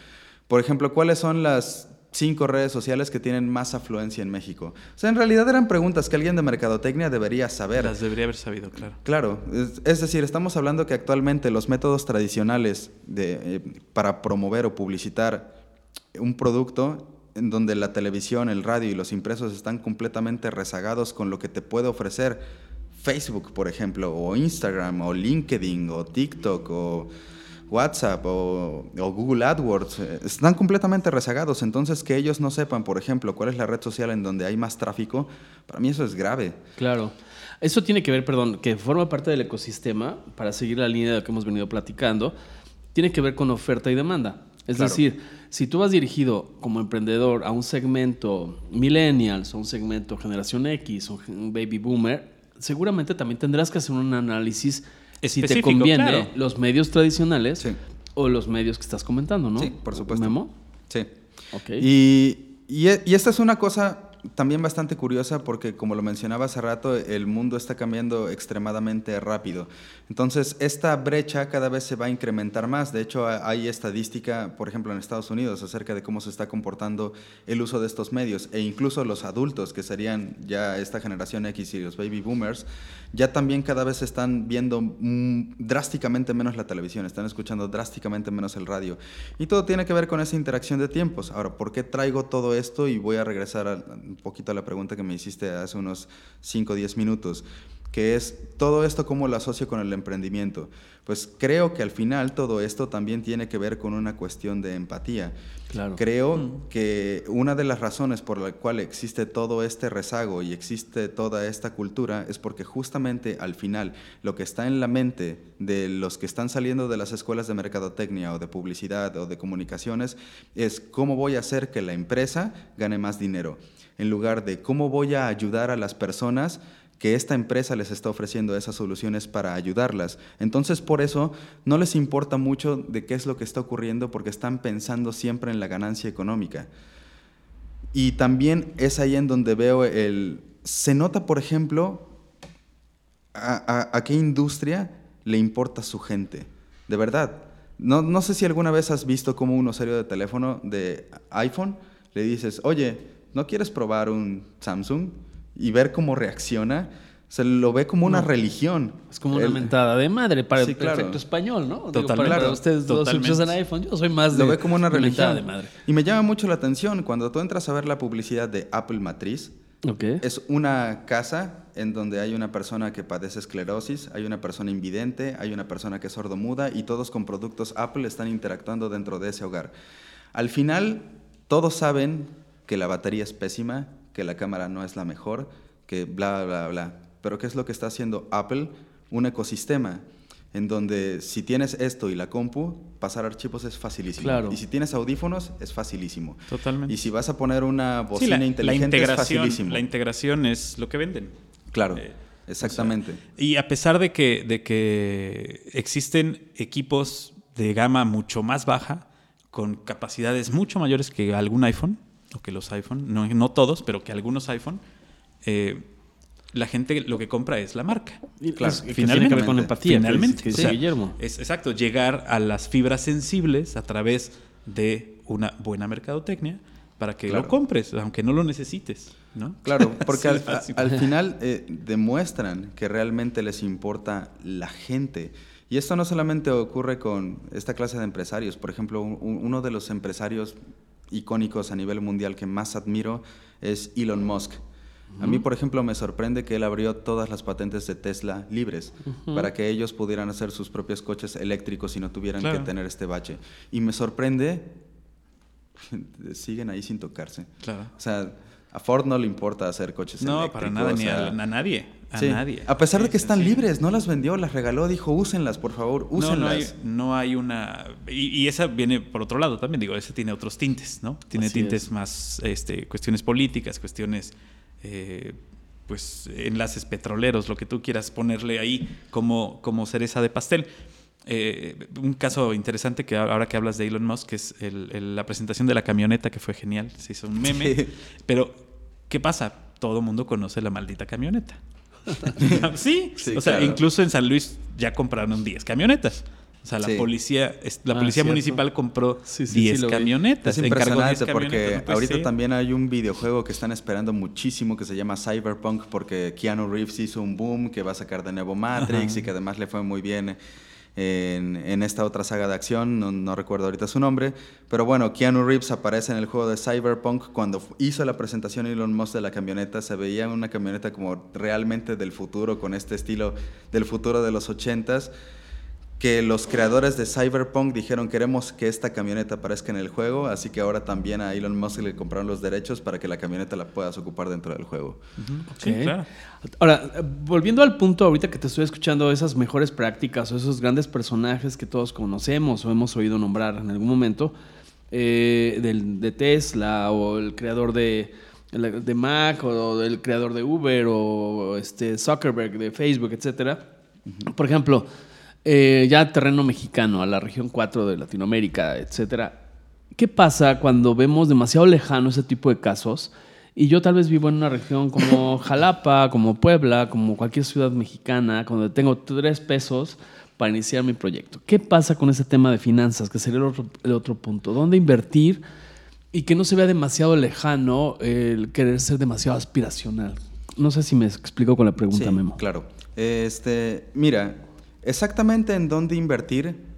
Por ejemplo, ¿cuáles son las cinco redes sociales que tienen más afluencia en México? O sea, en realidad eran preguntas que alguien de mercadotecnia debería saber. las debería haber sabido, claro. Claro, es, es decir, estamos hablando que actualmente los métodos tradicionales de, eh, para promover o publicitar un producto en donde la televisión, el radio y los impresos están completamente rezagados con lo que te puede ofrecer Facebook, por ejemplo, o Instagram, o LinkedIn, o TikTok, o WhatsApp, o, o Google AdWords, eh, están completamente rezagados. Entonces, que ellos no sepan, por ejemplo, cuál es la red social en donde hay más tráfico, para mí eso es grave. Claro. Eso tiene que ver, perdón, que forma parte del ecosistema, para seguir la línea de lo que hemos venido platicando, tiene que ver con oferta y demanda. Es Claro. decir, si tú vas dirigido como emprendedor a un segmento millennials, o un segmento generación X, o un baby boomer, seguramente también tendrás que hacer un análisis si te conviene claro. los medios tradicionales Sí. o los medios que estás comentando, ¿no? Sí, por supuesto. Memo. Sí. Ok. Y, y, y esta es una cosa también bastante curiosa porque, como lo mencionaba hace rato, el mundo está cambiando extremadamente rápido. Entonces, esta brecha cada vez se va a incrementar más. De hecho, ha- hay estadística, por ejemplo, en Estados Unidos, acerca de cómo se está comportando el uso de estos medios. E incluso los adultos, que serían ya esta generación X y los baby boomers, ya también cada vez están viendo mm, drásticamente menos la televisión, están escuchando drásticamente menos el radio. Y todo tiene que ver con esa interacción de tiempos. Ahora, ¿por qué traigo todo esto? Y voy a regresar a- un poquito a la pregunta que me hiciste hace unos 5 o 10 minutos, que es todo esto cómo lo asocio con el emprendimiento. Pues creo que al final todo esto también tiene que ver con una cuestión de empatía. Claro. Creo que una de las razones por la cual existe todo este rezago y existe toda esta cultura es porque justamente al final lo que está en la mente de los que están saliendo de las escuelas de mercadotecnia o de publicidad o de comunicaciones es cómo voy a hacer que la empresa gane más dinero, en lugar de cómo voy a ayudar a las personas que esta empresa les está ofreciendo esas soluciones para ayudarlas. Entonces, por eso no les importa mucho de qué es lo que está ocurriendo porque están pensando siempre en la ganancia económica. Y también es ahí en donde veo el... Se nota, por ejemplo, a, a- a qué industria le importa su gente. De verdad. No, no sé si alguna vez has visto como un usuario de teléfono de iPhone le dices, oye, ¿no quieres probar un Samsung? Y ver cómo reacciona. Se lo ve como una No. religión. Es como una El- mentada de madre para Sí, el claro. perfecto español, ¿no? Digo, para Claro, ustedes todos totalmente. usan iPhone, yo soy más de lo ve como una religión. de madre. Y me llama mucho la atención cuando tú entras a ver la publicidad de Apple Matriz. Ok. Es una casa en donde hay una persona que padece esclerosis, hay una persona invidente, hay una persona que es sordomuda y todos con productos Apple están interactuando dentro de ese hogar. Al final, todos saben que la batería es pésima, que la cámara no es la mejor, que bla, bla, bla. Pero ¿qué es lo que está haciendo Apple? Un ecosistema en donde si tienes esto y la compu, pasar archivos es facilísimo. Claro. Y si tienes audífonos, es facilísimo. Totalmente. Y si vas a poner una Sí, bocina la, la inteligente, es integración, facilísimo. la integración es lo que venden. Claro, Eh, exactamente. Y a pesar de que, de que existen equipos de gama mucho más baja, con capacidades mucho mayores que algún iPhone, o que los iPhone, no, no todos, pero que algunos iPhone, eh, la gente lo que compra es la marca. Claro, Es- que tiene que ver con empatía. Finalmente. que o dice sea, Guillermo. Es exacto, llegar a las fibras sensibles a través de una buena mercadotecnia para que Claro. lo compres, aunque no lo necesites. ¿no? Claro, <laughs> porque al, final <laughs> eh, demuestran que realmente les importa la gente. Y esto no solamente ocurre con esta clase de empresarios. Por ejemplo, un- un- uno de los empresarios icónicos a nivel mundial que más admiro es Elon Musk. A mí, por ejemplo, me sorprende que él abrió todas las patentes de Tesla libres para que ellos pudieran hacer sus propios coches eléctricos y no tuvieran Claro. que tener este bache. Y me sorprende, <laughs> siguen ahí sin tocarse. Claro. O sea, a Ford no le importa hacer coches No, eléctricos. para nada, o ni a, a nadie. A sí. nadie. A pesar de que están sí. libres, no las vendió, las regaló, dijo, úsenlas, por favor, No, úsenlas. no hay, no hay una. Y, y esa viene por otro lado también, digo, ese tiene otros tintes, ¿no? Tiene Así tintes es. más, este, cuestiones políticas, cuestiones, eh, pues, enlaces petroleros, lo que tú quieras ponerle ahí como, como cereza de pastel. Eh, un caso interesante que ahora que hablas de Elon Musk es el- el- la presentación de la camioneta que fue genial, se hizo un meme, <laughs> Sí. pero ¿qué pasa? Todo mundo conoce la maldita camioneta. <laughs> sí, Sí, o sea, claro. incluso en San Luis ya compraron 10 camionetas. O sea, la Sí. policía, la Ah, policía cierto. municipal compró Sí, sí, 10 sí, lo vi. camionetas. Es encargó 10 impresionante porque camionetas, ahorita también hay un videojuego que están esperando muchísimo que se llama Cyberpunk porque Keanu Reeves hizo un boom que va a sacar de nuevo Matrix Ajá. y que además le fue muy bien en, esta otra saga de acción, no, no recuerdo ahorita su nombre, pero bueno, Keanu Reeves aparece en el juego de Cyberpunk cuando hizo la presentación Elon Musk de la camioneta, se veía una camioneta como realmente del futuro, con este estilo del futuro de los ochentas que los creadores de Cyberpunk dijeron queremos que esta camioneta aparezca en el juego, así que ahora también a Elon Musk le compraron los derechos para que la camioneta la puedas ocupar dentro del juego. Sí, claro. Ahora, volviendo al punto ahorita que te estoy escuchando, esas mejores prácticas o esos grandes personajes que todos conocemos o hemos oído nombrar en algún momento, eh, del, de Tesla o el creador de, de Mac o el creador de Uber o este Zuckerberg de Facebook, etcétera. Por ejemplo, eh, ya terreno mexicano, a la región 4 de Latinoamérica, etcétera. ¿Qué pasa cuando vemos demasiado lejano ese tipo de casos? Y yo tal vez vivo en una región como <laughs> Jalapa, como Puebla, como cualquier ciudad mexicana, donde tengo tres pesos para iniciar mi proyecto. ¿Qué pasa con ese tema de finanzas, que sería el otro, el otro punto? ¿Dónde invertir y que no se vea demasiado lejano el querer ser demasiado aspiracional? No sé si me explico con la pregunta, Sí, Memo. Claro. Este, mira, exactamente en dónde invertir.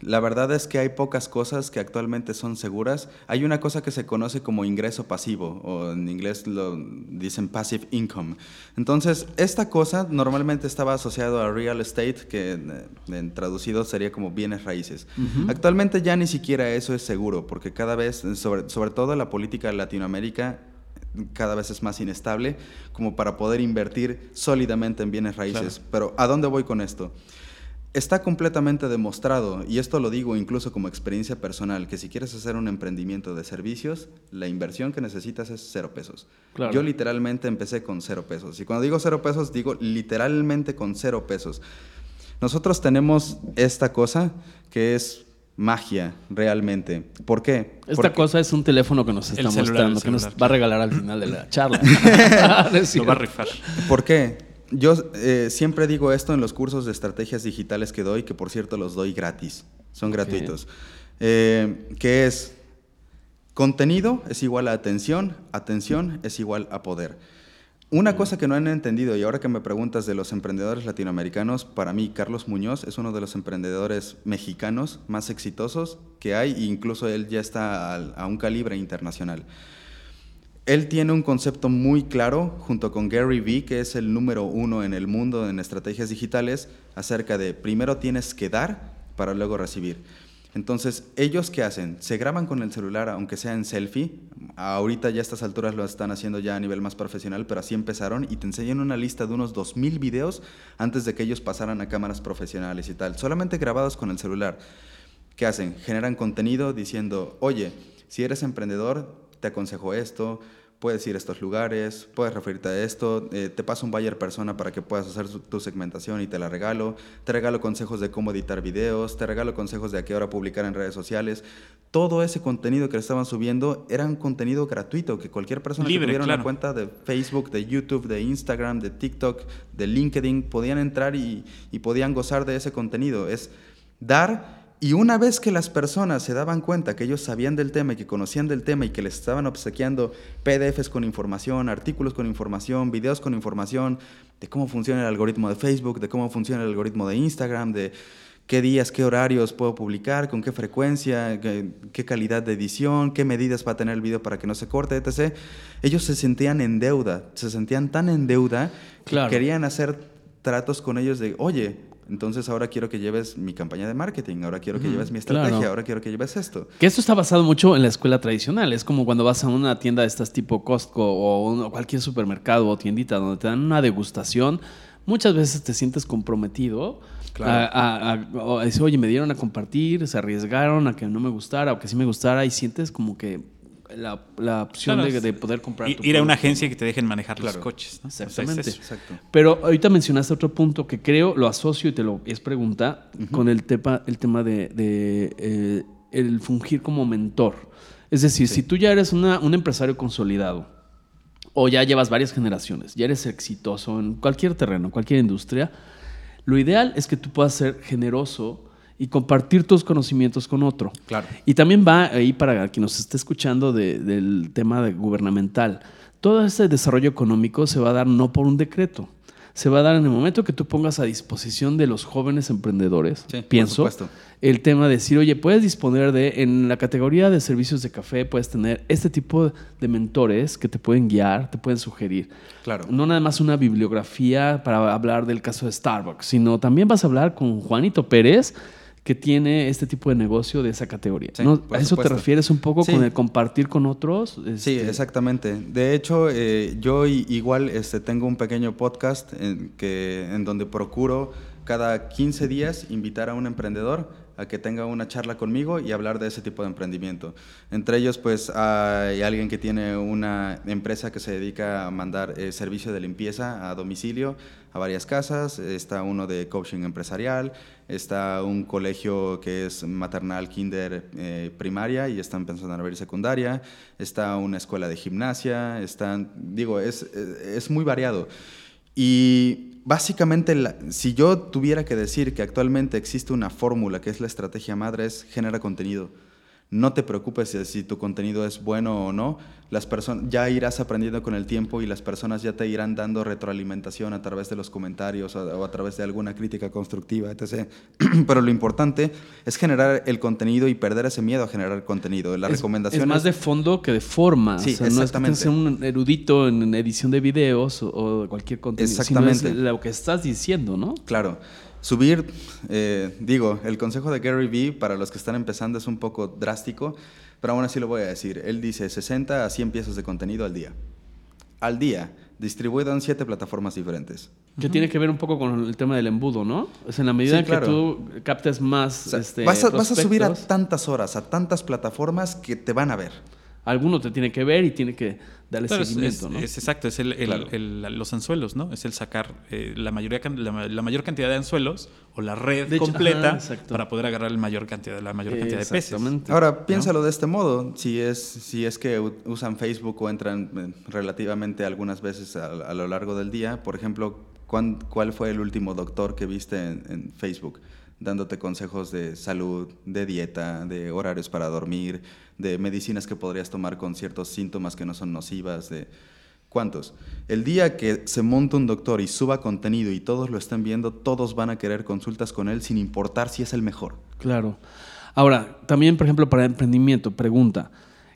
La verdad es que hay pocas cosas que actualmente son seguras. Hay una cosa que se conoce como ingreso pasivo, o en inglés lo dicen passive income. Entonces, esta cosa normalmente estaba asociado a real estate, que eh, en traducido sería como bienes raíces. Actualmente ya ni siquiera eso es seguro, porque cada vez, sobre, sobre todo la política de Latinoamérica, cada vez es más inestable como para poder invertir sólidamente en bienes raíces. Pero ¿a dónde voy con esto? Está completamente demostrado, y esto lo digo incluso como experiencia personal, que si quieres hacer un emprendimiento de servicios, la inversión que necesitas es cero pesos. Claro. Yo literalmente empecé con cero pesos. Y cuando digo cero pesos, digo literalmente con cero pesos. Nosotros tenemos esta cosa que es magia, realmente. ¿Por qué? Esta Porque- cosa es un teléfono que nos está El celular, mostrando, que nos va a regalar al final de la charla. <laughs> <laughs> Lo va a rifar. ¿Por qué? Yo eh, siempre digo esto en los cursos de estrategias digitales que doy, que por cierto los doy gratis, son gratuitos. Eh, que es contenido es igual a atención, atención es igual a poder. Una cosa que no han entendido, y ahora que me preguntas de los emprendedores latinoamericanos, para mí Carlos Muñoz es uno de los emprendedores mexicanos más exitosos que hay, e incluso él ya está a un calibre internacional. Él tiene un concepto muy claro, junto con Gary Vee, que es el número uno en el mundo en estrategias digitales, acerca de primero tienes que dar para luego recibir. Entonces, ¿ellos qué hacen? Se graban con el celular, aunque sea en selfie. Ahorita ya a estas alturas lo están haciendo ya a nivel más profesional, pero así empezaron y te enseñan una lista de unos 2.000 videos antes de que ellos pasaran a cámaras profesionales y tal, solamente grabados con el celular. ¿Qué hacen? Generan contenido diciendo, oye, si eres emprendedor, te aconsejo esto, puedes ir a estos lugares, puedes referirte a esto, eh, te paso un buyer persona para que puedas hacer tu segmentación y te la regalo, te regalo consejos de cómo editar videos, te regalo consejos de a qué hora publicar en redes sociales. Todo ese contenido que le estaban subiendo era un contenido gratuito que cualquier persona que tuviera una cuenta de Facebook, de YouTube, de Instagram, de TikTok, de LinkedIn, podían entrar y, y podían gozar de ese contenido. Es dar y una vez que las personas se daban cuenta que ellos sabían del tema y que conocían del tema y que les estaban obsequiando PDFs con información, artículos con información, videos con información de cómo funciona el algoritmo de Facebook, de cómo funciona el algoritmo de Instagram, de qué días, qué horarios puedo publicar, con qué frecuencia, qué, calidad de edición, qué medidas va a tener el video para que no se corte, etc. Ellos se sentían en deuda, se sentían tan en deuda que querían hacer tratos con ellos de, oye, entonces ahora quiero que lleves mi campaña de marketing, ahora quiero que lleves mi estrategia, ahora quiero que lleves esto. Que esto está basado mucho en la escuela tradicional. Es como cuando vas a una tienda de estas tipo Costco o cualquier supermercado o tiendita donde te dan una degustación. Muchas veces te sientes comprometido a, decir, oye, me dieron a compartir, se arriesgaron a que no me gustara o que sí me gustara y sientes como que la, opción de, poder comprar. ir a una agencia que te dejen majar los coches. Exactamente. Pero ahorita mencionaste otro punto que creo, lo asocio y te lo es pregunta, con el, tema, el tema de, eh, el fungir como mentor. Es decir, si tú ya eres un empresario consolidado o ya llevas varias generaciones, ya eres exitoso en cualquier terreno, cualquier industria, lo ideal es que tú puedas ser generoso y compartir tus conocimientos con otro. Claro. Y también va ahí para quien nos esté escuchando del tema de gubernamental. Todo ese desarrollo económico se va a dar no por un decreto, se va a dar en el momento que tú pongas a disposición de los jóvenes emprendedores, pienso, el tema de decir, oye, puedes disponer de, en la categoría de servicios de café, puedes tener este tipo de mentores que te pueden guiar, te pueden sugerir. Claro. No nada más una bibliografía para hablar del caso de Starbucks, sino también vas a hablar con Juanito Pérez, que tiene este tipo de negocio de esa categoría. ¿A eso te refieres un poco con el compartir con otros? Sí, este, exactamente. De hecho, eh, yo igual este, tengo un pequeño podcast en, que, en donde procuro cada 15 días invitar a un emprendedor a que tenga una charla conmigo y hablar de ese tipo de emprendimiento. Entre ellos, pues hay alguien que tiene una empresa que se dedica a mandar eh, servicio de limpieza a domicilio a varias casas, está uno de coaching empresarial, está un colegio que es maternal, kinder, eh, primaria y están pensando en abrir secundaria, está una escuela de gimnasia, están, digo, es, es muy variado. Y básicamente, si yo tuviera que decir que actualmente existe una fórmula que es la estrategia madre, es genera contenido no te preocupes si, tu contenido es bueno o no, las personas ya irás aprendiendo con el tiempo y las personas ya te irán dando retroalimentación a través de los comentarios o, a través de alguna crítica constructiva, etc. <clears throat> Pero lo importante es generar el contenido y perder ese miedo a generar contenido. La recomendación es más de fondo que de forma. Sí, exactamente. No es que un erudito en edición de videos o, cualquier contenido. Exactamente. Sino es lo que estás diciendo, ¿no? Claro. Subir, eh, digo, el consejo de Gary Vee para los que están empezando es un poco drástico, pero aún así lo voy a decir. Él dice 60 a 100 piezas de contenido al día. Al día, distribuido en siete plataformas diferentes. Que tiene que ver un poco con el tema del embudo, ¿no? Es en la medida en que tú captes más. este, vas, vas a subir a tantas horas, a tantas plataformas que te van a ver alguno te tiene que ver y tiene que darle seguimiento, es, ¿no? Es exacto, es el, los anzuelos, ¿no? Es el sacar eh, la, mayoría, la, mayor cantidad de anzuelos o la red completa para poder agarrar la mayor cantidad, la mayor cantidad de peces. Ahora, piénsalo de este modo. Si es, si es que usan Facebook o entran eh, relativamente algunas veces a, lo largo del día, por ejemplo, ¿cuál fue el último doctor que viste en Facebook? Dándote consejos de salud, de dieta, de horarios para dormir, de medicinas que podrías tomar con ciertos síntomas que no son nocivas, de cuántos. El día que se monta un doctor y suba contenido y todos lo estén viendo, todos van a querer consultas con él sin importar si es el mejor. Claro. Ahora, también, por ejemplo, para emprendimiento, pregunta,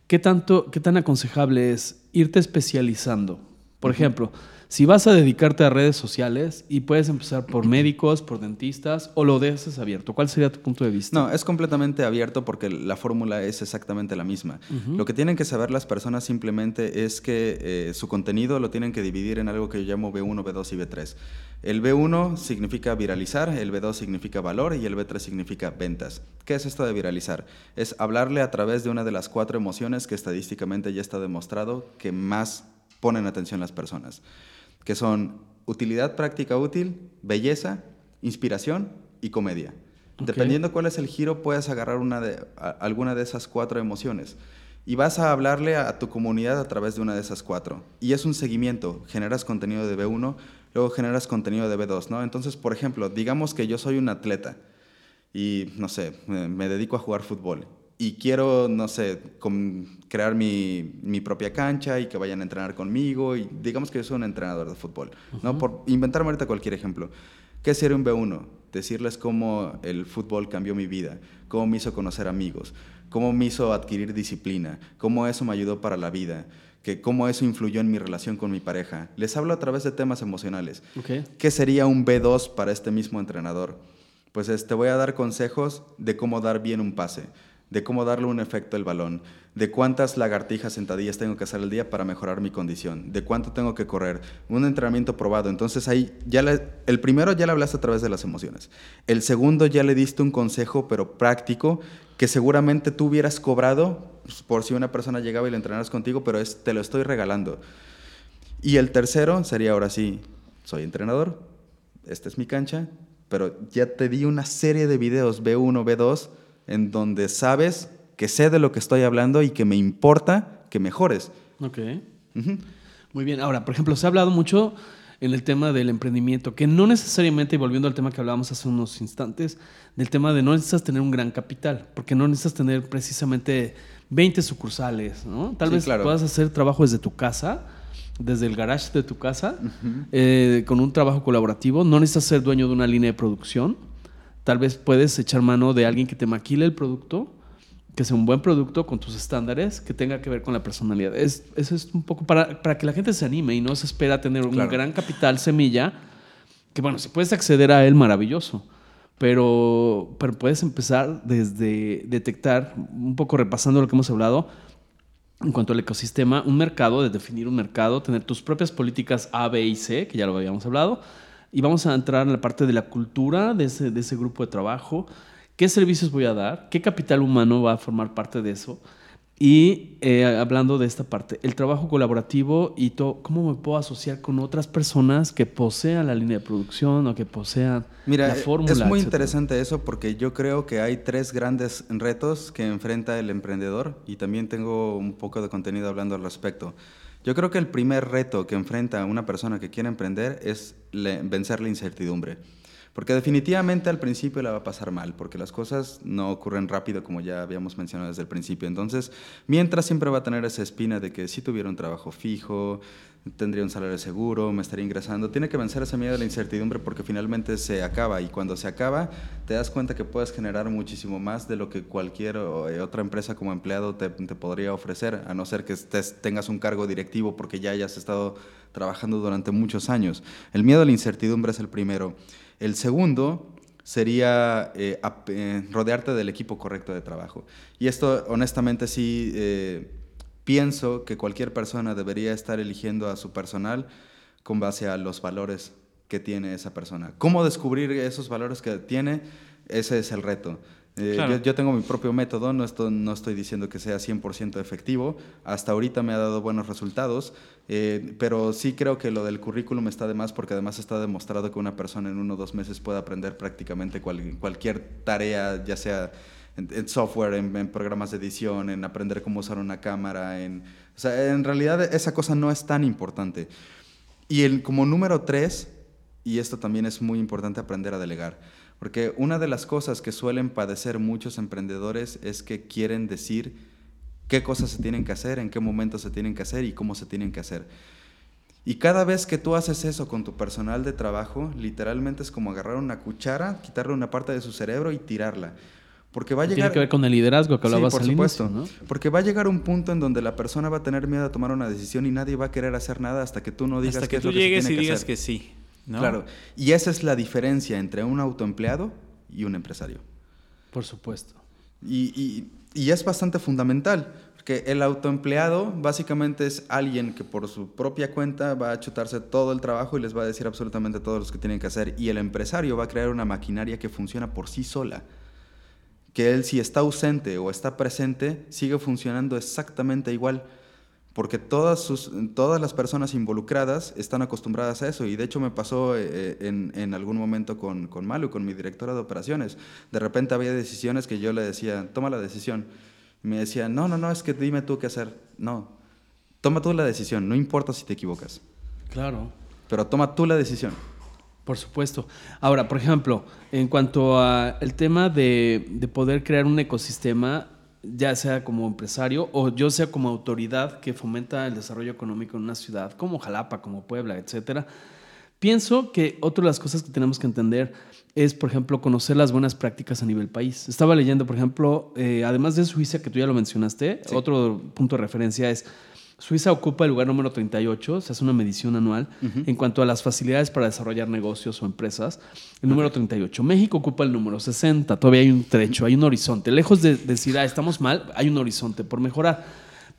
¿qué, tanto, ¿qué tan aconsejable es irte especializando? Por ejemplo, si vas a dedicarte a redes sociales y puedes empezar por médicos, por dentistas, o lo dejas abierto, ¿cuál sería tu punto de vista? No, es completamente abierto porque la fórmula es exactamente la misma. Lo que tienen que saber las personas simplemente es que eh, su contenido lo tienen que dividir en algo que yo llamo B1, B2 y B3. El B1 significa viralizar, el B2 significa valor y el B3 significa ventas. ¿Qué es esto de viralizar? Es hablarle a través de una de las cuatro emociones que estadísticamente ya está demostrado que más ponen atención las personas que son utilidad práctica útil, belleza, inspiración y comedia. Dependiendo cuál es el giro, puedes agarrar una de, alguna de esas cuatro emociones y vas a hablarle a, tu comunidad a través de una de esas cuatro. Y es un seguimiento. Generas contenido de B1, luego generas contenido de B2, ¿no? Entonces, por ejemplo, digamos que yo soy un atleta y, no sé, me dedico a jugar fútbol y quiero, no sé, crear mi, mi, propia cancha y que vayan a entrenar conmigo. Y digamos que yo soy un entrenador de fútbol, ¿no? Por inventarme ahorita cualquier ejemplo. ¿Qué sería un B1? Decirles cómo el fútbol cambió mi vida, cómo me hizo conocer amigos, cómo me hizo adquirir disciplina, cómo eso me ayudó para la vida, que cómo eso influyó en mi relación con mi pareja. Les hablo a través de temas emocionales. ¿Qué sería un B2 para este mismo entrenador? Pues te este, voy a dar consejos de cómo dar bien un pase de cómo darle un efecto al balón, de cuántas lagartijas sentadillas tengo que hacer al día para mejorar mi condición, de cuánto tengo que correr, un entrenamiento probado. Entonces ahí ya el primero ya le hablaste a través de las emociones. El segundo ya le diste un consejo, pero práctico, que seguramente tú hubieras cobrado pues, por si una persona llegaba y le entrenaras contigo, pero es, te lo estoy regalando. Y el tercero sería ahora sí, soy entrenador, esta es mi cancha, pero ya te di una serie de videos B1, B2, en donde sabes que sé de lo que estoy hablando y que me importa que mejores. Ok. Muy bien. Ahora, por ejemplo, se ha hablado mucho en el tema del emprendimiento, que no necesariamente, y volviendo al tema que hablábamos hace unos instantes, del tema de no necesitas tener un gran capital, porque no necesitas tener precisamente 20 sucursales, ¿no? Tal vez puedas hacer trabajo desde tu casa, desde el garage de tu casa, eh, con un trabajo colaborativo, no necesitas ser dueño de una línea de producción, Tal vez puedes echar mano de alguien que te maquile el producto, que sea un buen producto con tus estándares, que tenga que ver con la personalidad. Es, eso es un poco para, para que la gente se anime y no se espera tener un gran capital semilla, que bueno, si puedes acceder a él, maravilloso. Pero, pero puedes empezar desde detectar, un poco repasando lo que hemos hablado, en cuanto al ecosistema, un mercado, de definir un mercado, tener tus propias políticas A, B y C, que ya lo habíamos hablado, y vamos a entrar en la parte de la cultura de ese, de ese grupo de trabajo. ¿Qué servicios voy a dar? ¿Qué capital humano va a formar parte de eso? Y eh, hablando de esta parte, el trabajo colaborativo y todo, cómo me puedo asociar con otras personas que posean la línea de producción o que posean la eh, fórmula. Es muy interesante eso porque yo creo que hay tres grandes retos que enfrenta el emprendedor y también tengo un poco de contenido hablando al respecto. Yo creo que el primer reto que enfrenta una persona que quiere emprender es vencer la incertidumbre. Porque definitivamente al principio la va a pasar mal, porque las cosas no ocurren rápido como ya habíamos mencionado desde el principio. Entonces, mientras siempre va a tener esa espina de que si tuviera un trabajo fijo, tendría un salario seguro, me estaría ingresando. Tiene que vencer ese miedo de la incertidumbre porque finalmente se acaba y cuando se acaba te das cuenta que puedes generar muchísimo más de lo que cualquier eh, otra empresa como empleado te, podría ofrecer, a no ser que tengas un cargo directivo porque ya hayas estado trabajando durante muchos años. El miedo a la incertidumbre es el primero. El segundo sería eh, eh, rodearte del equipo correcto de trabajo. Y esto, honestamente, sí, eh, pienso que cualquier persona debería estar eligiendo a su personal con base a los valores que tiene esa persona. ¿Cómo descubrir esos valores que tiene? Ese es el reto. Eh, yo, tengo mi propio método, no estoy, no estoy diciendo que sea 100% efectivo, hasta ahorita me ha dado buenos resultados, eh, pero sí creo que lo del currículum está de más porque además está demostrado que una persona en uno o dos meses puede aprender prácticamente cualquier tarea, ya sea en, software, en, programas de edición, en aprender cómo usar una cámara, en, o sea, en realidad esa cosa no es tan importante. Y el, como número tres, y esto también es muy importante aprender a delegar. Porque una de las cosas que suelen padecer muchos emprendedores es que quieren decir qué cosas se tienen que hacer, en qué momento se tienen que hacer y cómo se tienen que hacer. Y cada vez que tú haces eso con tu personal de trabajo, literalmente es como agarrar una cuchara, quitarle una parte de su cerebro y tirarla. Porque va a Tiene llegar... que ver con el liderazgo que hablabas sí, por al supuesto. inicio, ¿no? Porque va a llegar un punto en donde la persona va a tener miedo a tomar una decisión y nadie va a querer hacer nada hasta que tú no digas Hasta qué que es tú lo que se llegues y tiene que digas hacer. que sí. ¿No? Claro. Y esa es la diferencia entre un autoempleado y un empresario. Por supuesto. Y, y- y es bastante fundamental, porque el autoempleado básicamente es alguien que por su propia cuenta va a chutarse todo el trabajo y les va a decir absolutamente todo lo que tienen que hacer. Y el empresario va a crear una maquinaria que funciona por sí sola. Que él si está ausente o está presente, sigue funcionando exactamente igual. Porque todas, sus, todas las personas involucradas están acostumbradas a eso. Y de hecho me pasó eh, en, en algún momento con, con Malu, con mi directora de operaciones. De repente había decisiones que yo le decía, toma la decisión. Y me decía, no, no, no, es que dime tú qué hacer. No, toma tú la decisión, no importa si te equivocas. Claro. Pero toma tú la decisión. Por supuesto. Ahora, por ejemplo, en cuanto al tema de, de poder crear un ecosistema, ya sea como empresario o yo sea como autoridad que fomenta el desarrollo económico en una ciudad, como Jalapa, como Puebla, etcétera, pienso que otra de las cosas que tenemos que entender es, por ejemplo, conocer las buenas prácticas a nivel país. Estaba leyendo, por ejemplo, eh, además de Suiza, que tú ya lo mencionaste, Sí. otro punto de referencia es Suiza ocupa el lugar número 38, se hace una medición anual en cuanto a las facilidades para desarrollar negocios o empresas. El número 38. México ocupa el número 60, todavía hay un trecho, hay un horizonte. Lejos de decir, ah, estamos mal, hay un horizonte por mejorar.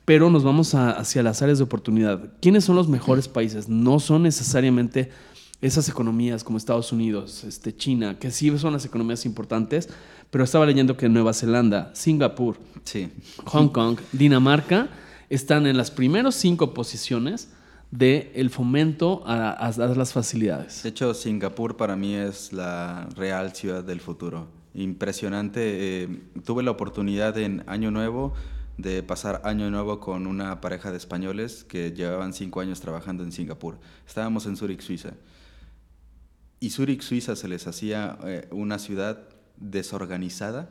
Pero nos vamos a- hacia las áreas de oportunidad. ¿Quiénes son los mejores países? No son necesariamente esas economías como Estados Unidos, este, China, que sí son las economías importantes, pero estaba leyendo que Nueva Zelanda, Singapur, Sí. Hong Kong, Dinamarca están en las primeras cinco posiciones del el fomento a, a dar las facilidades. De hecho, Singapur para mí es la real ciudad del futuro. Impresionante. eh, tuve la oportunidad en Año Nuevo de pasar Año Nuevo con una pareja de españoles que llevaban cinco años trabajando en Singapur. Estábamos en Zurich, Suiza. Y Zurich, Suiza se les hacía eh, una ciudad desorganizada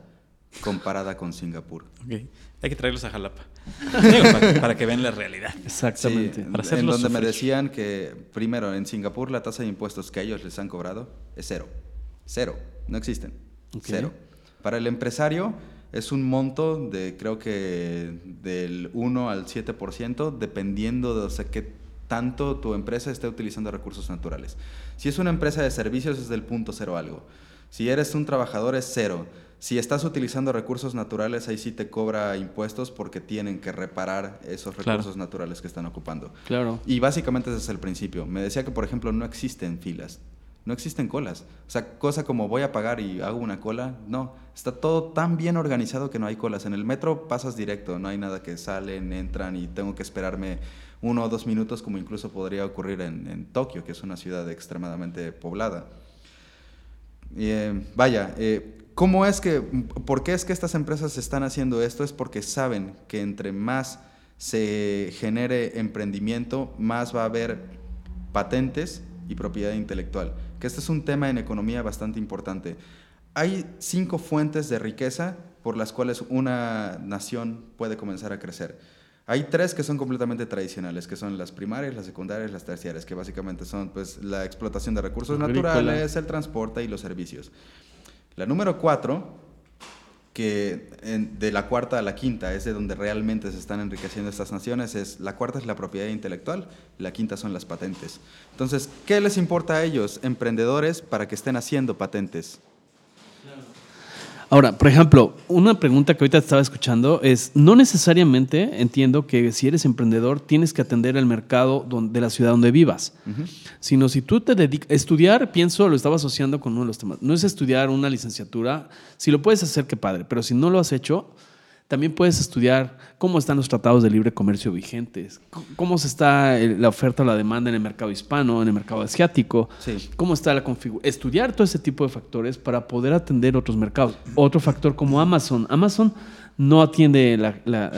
comparada con Singapur. Ok. Hay que traerlos a Jalapa. Digo, para, para que vean la realidad. Exactamente. Sí, Para en donde me decían que, primero, en Singapur la tasa de impuestos que ellos les han cobrado es cero. Cero. No existen. Cero. Para el empresario es un monto de, creo que, del 1 al 7%, dependiendo de o sea, qué tanto tu empresa esté utilizando recursos naturales. Si es una empresa de servicios es del punto cero algo. Si eres un trabajador es cero. Si estás utilizando recursos naturales, ahí sí te cobra impuestos porque tienen que reparar esos Claro. recursos naturales que están ocupando. Claro. Y básicamente ese es el principio. Me decía que, por ejemplo, no existen filas, no existen colas. O sea, cosa como voy a pagar y hago una cola, no. Está todo tan bien organizado que no hay colas. En el metro pasas directo, no hay nada que salen, entran y tengo que esperarme uno o dos minutos como incluso podría ocurrir en, en Tokio, que es una ciudad extremadamente poblada. Eh, vaya, eh, ¿cómo es que, por qué es que estas empresas están haciendo esto? Es porque saben que entre más se genere emprendimiento, más va a haber patentes y propiedad intelectual. Que este es un tema en economía bastante importante. Hay cinco fuentes de riqueza por las cuales una nación puede comenzar a crecer. Hay tres que son completamente tradicionales, que son las primarias, las secundarias, las terciarias, que básicamente son pues, la explotación de recursos Agrícola. naturales, el transporte y los servicios. La número cuatro, que de la cuarta a la quinta es de donde realmente se están enriqueciendo estas naciones, es la cuarta es la propiedad intelectual, la quinta son las patentes. Entonces, ¿qué les importa a ellos, emprendedores, para que estén haciendo patentes? Ahora, por ejemplo, una pregunta que ahorita te estaba escuchando es, no necesariamente entiendo que si eres emprendedor tienes que atender el mercado de la ciudad donde vivas, sino si tú te dedicas, estudiar, pienso, lo estaba asociando con uno de los temas, no es estudiar una licenciatura, si lo puedes hacer, qué padre, pero si no lo has hecho, también puedes estudiar cómo están los tratados de libre comercio vigentes, cómo se está el- la oferta o la demanda en el mercado hispano, en el mercado asiático, Sí. cómo está la configuración. Estudiar todo ese tipo de factores para poder atender otros mercados. Otro factor como Amazon. Amazon no atiende la- la-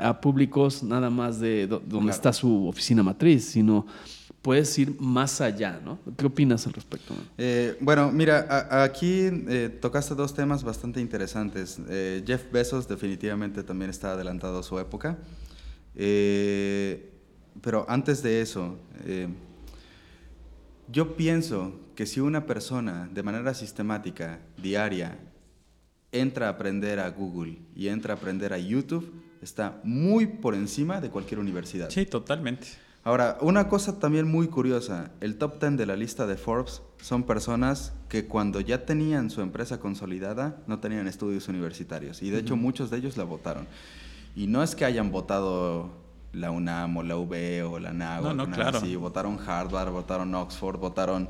a, a públicos nada más de do- donde Claro. está su oficina matriz, sino puedes ir más allá, ¿no? ¿Qué opinas al respecto? Eh, bueno, mira, a- aquí eh, tocaste dos temas bastante interesantes. Eh, Jeff Bezos definitivamente también está adelantado a su época. Eh, pero antes de eso, eh, yo pienso que si una persona de manera sistemática, diaria, entra a aprender a Google y entra a aprender a YouTube, está muy por encima de cualquier universidad. Sí, totalmente. Ahora, una cosa también muy curiosa, el top 10 de la lista de Forbes son personas que cuando ya tenían su empresa consolidada no tenían estudios universitarios y de hecho muchos de ellos la votaron. Y no es que hayan votado la UNAM o la UB o la NAGO, No, no, claro. sí, votaron Harvard, votaron Oxford, votaron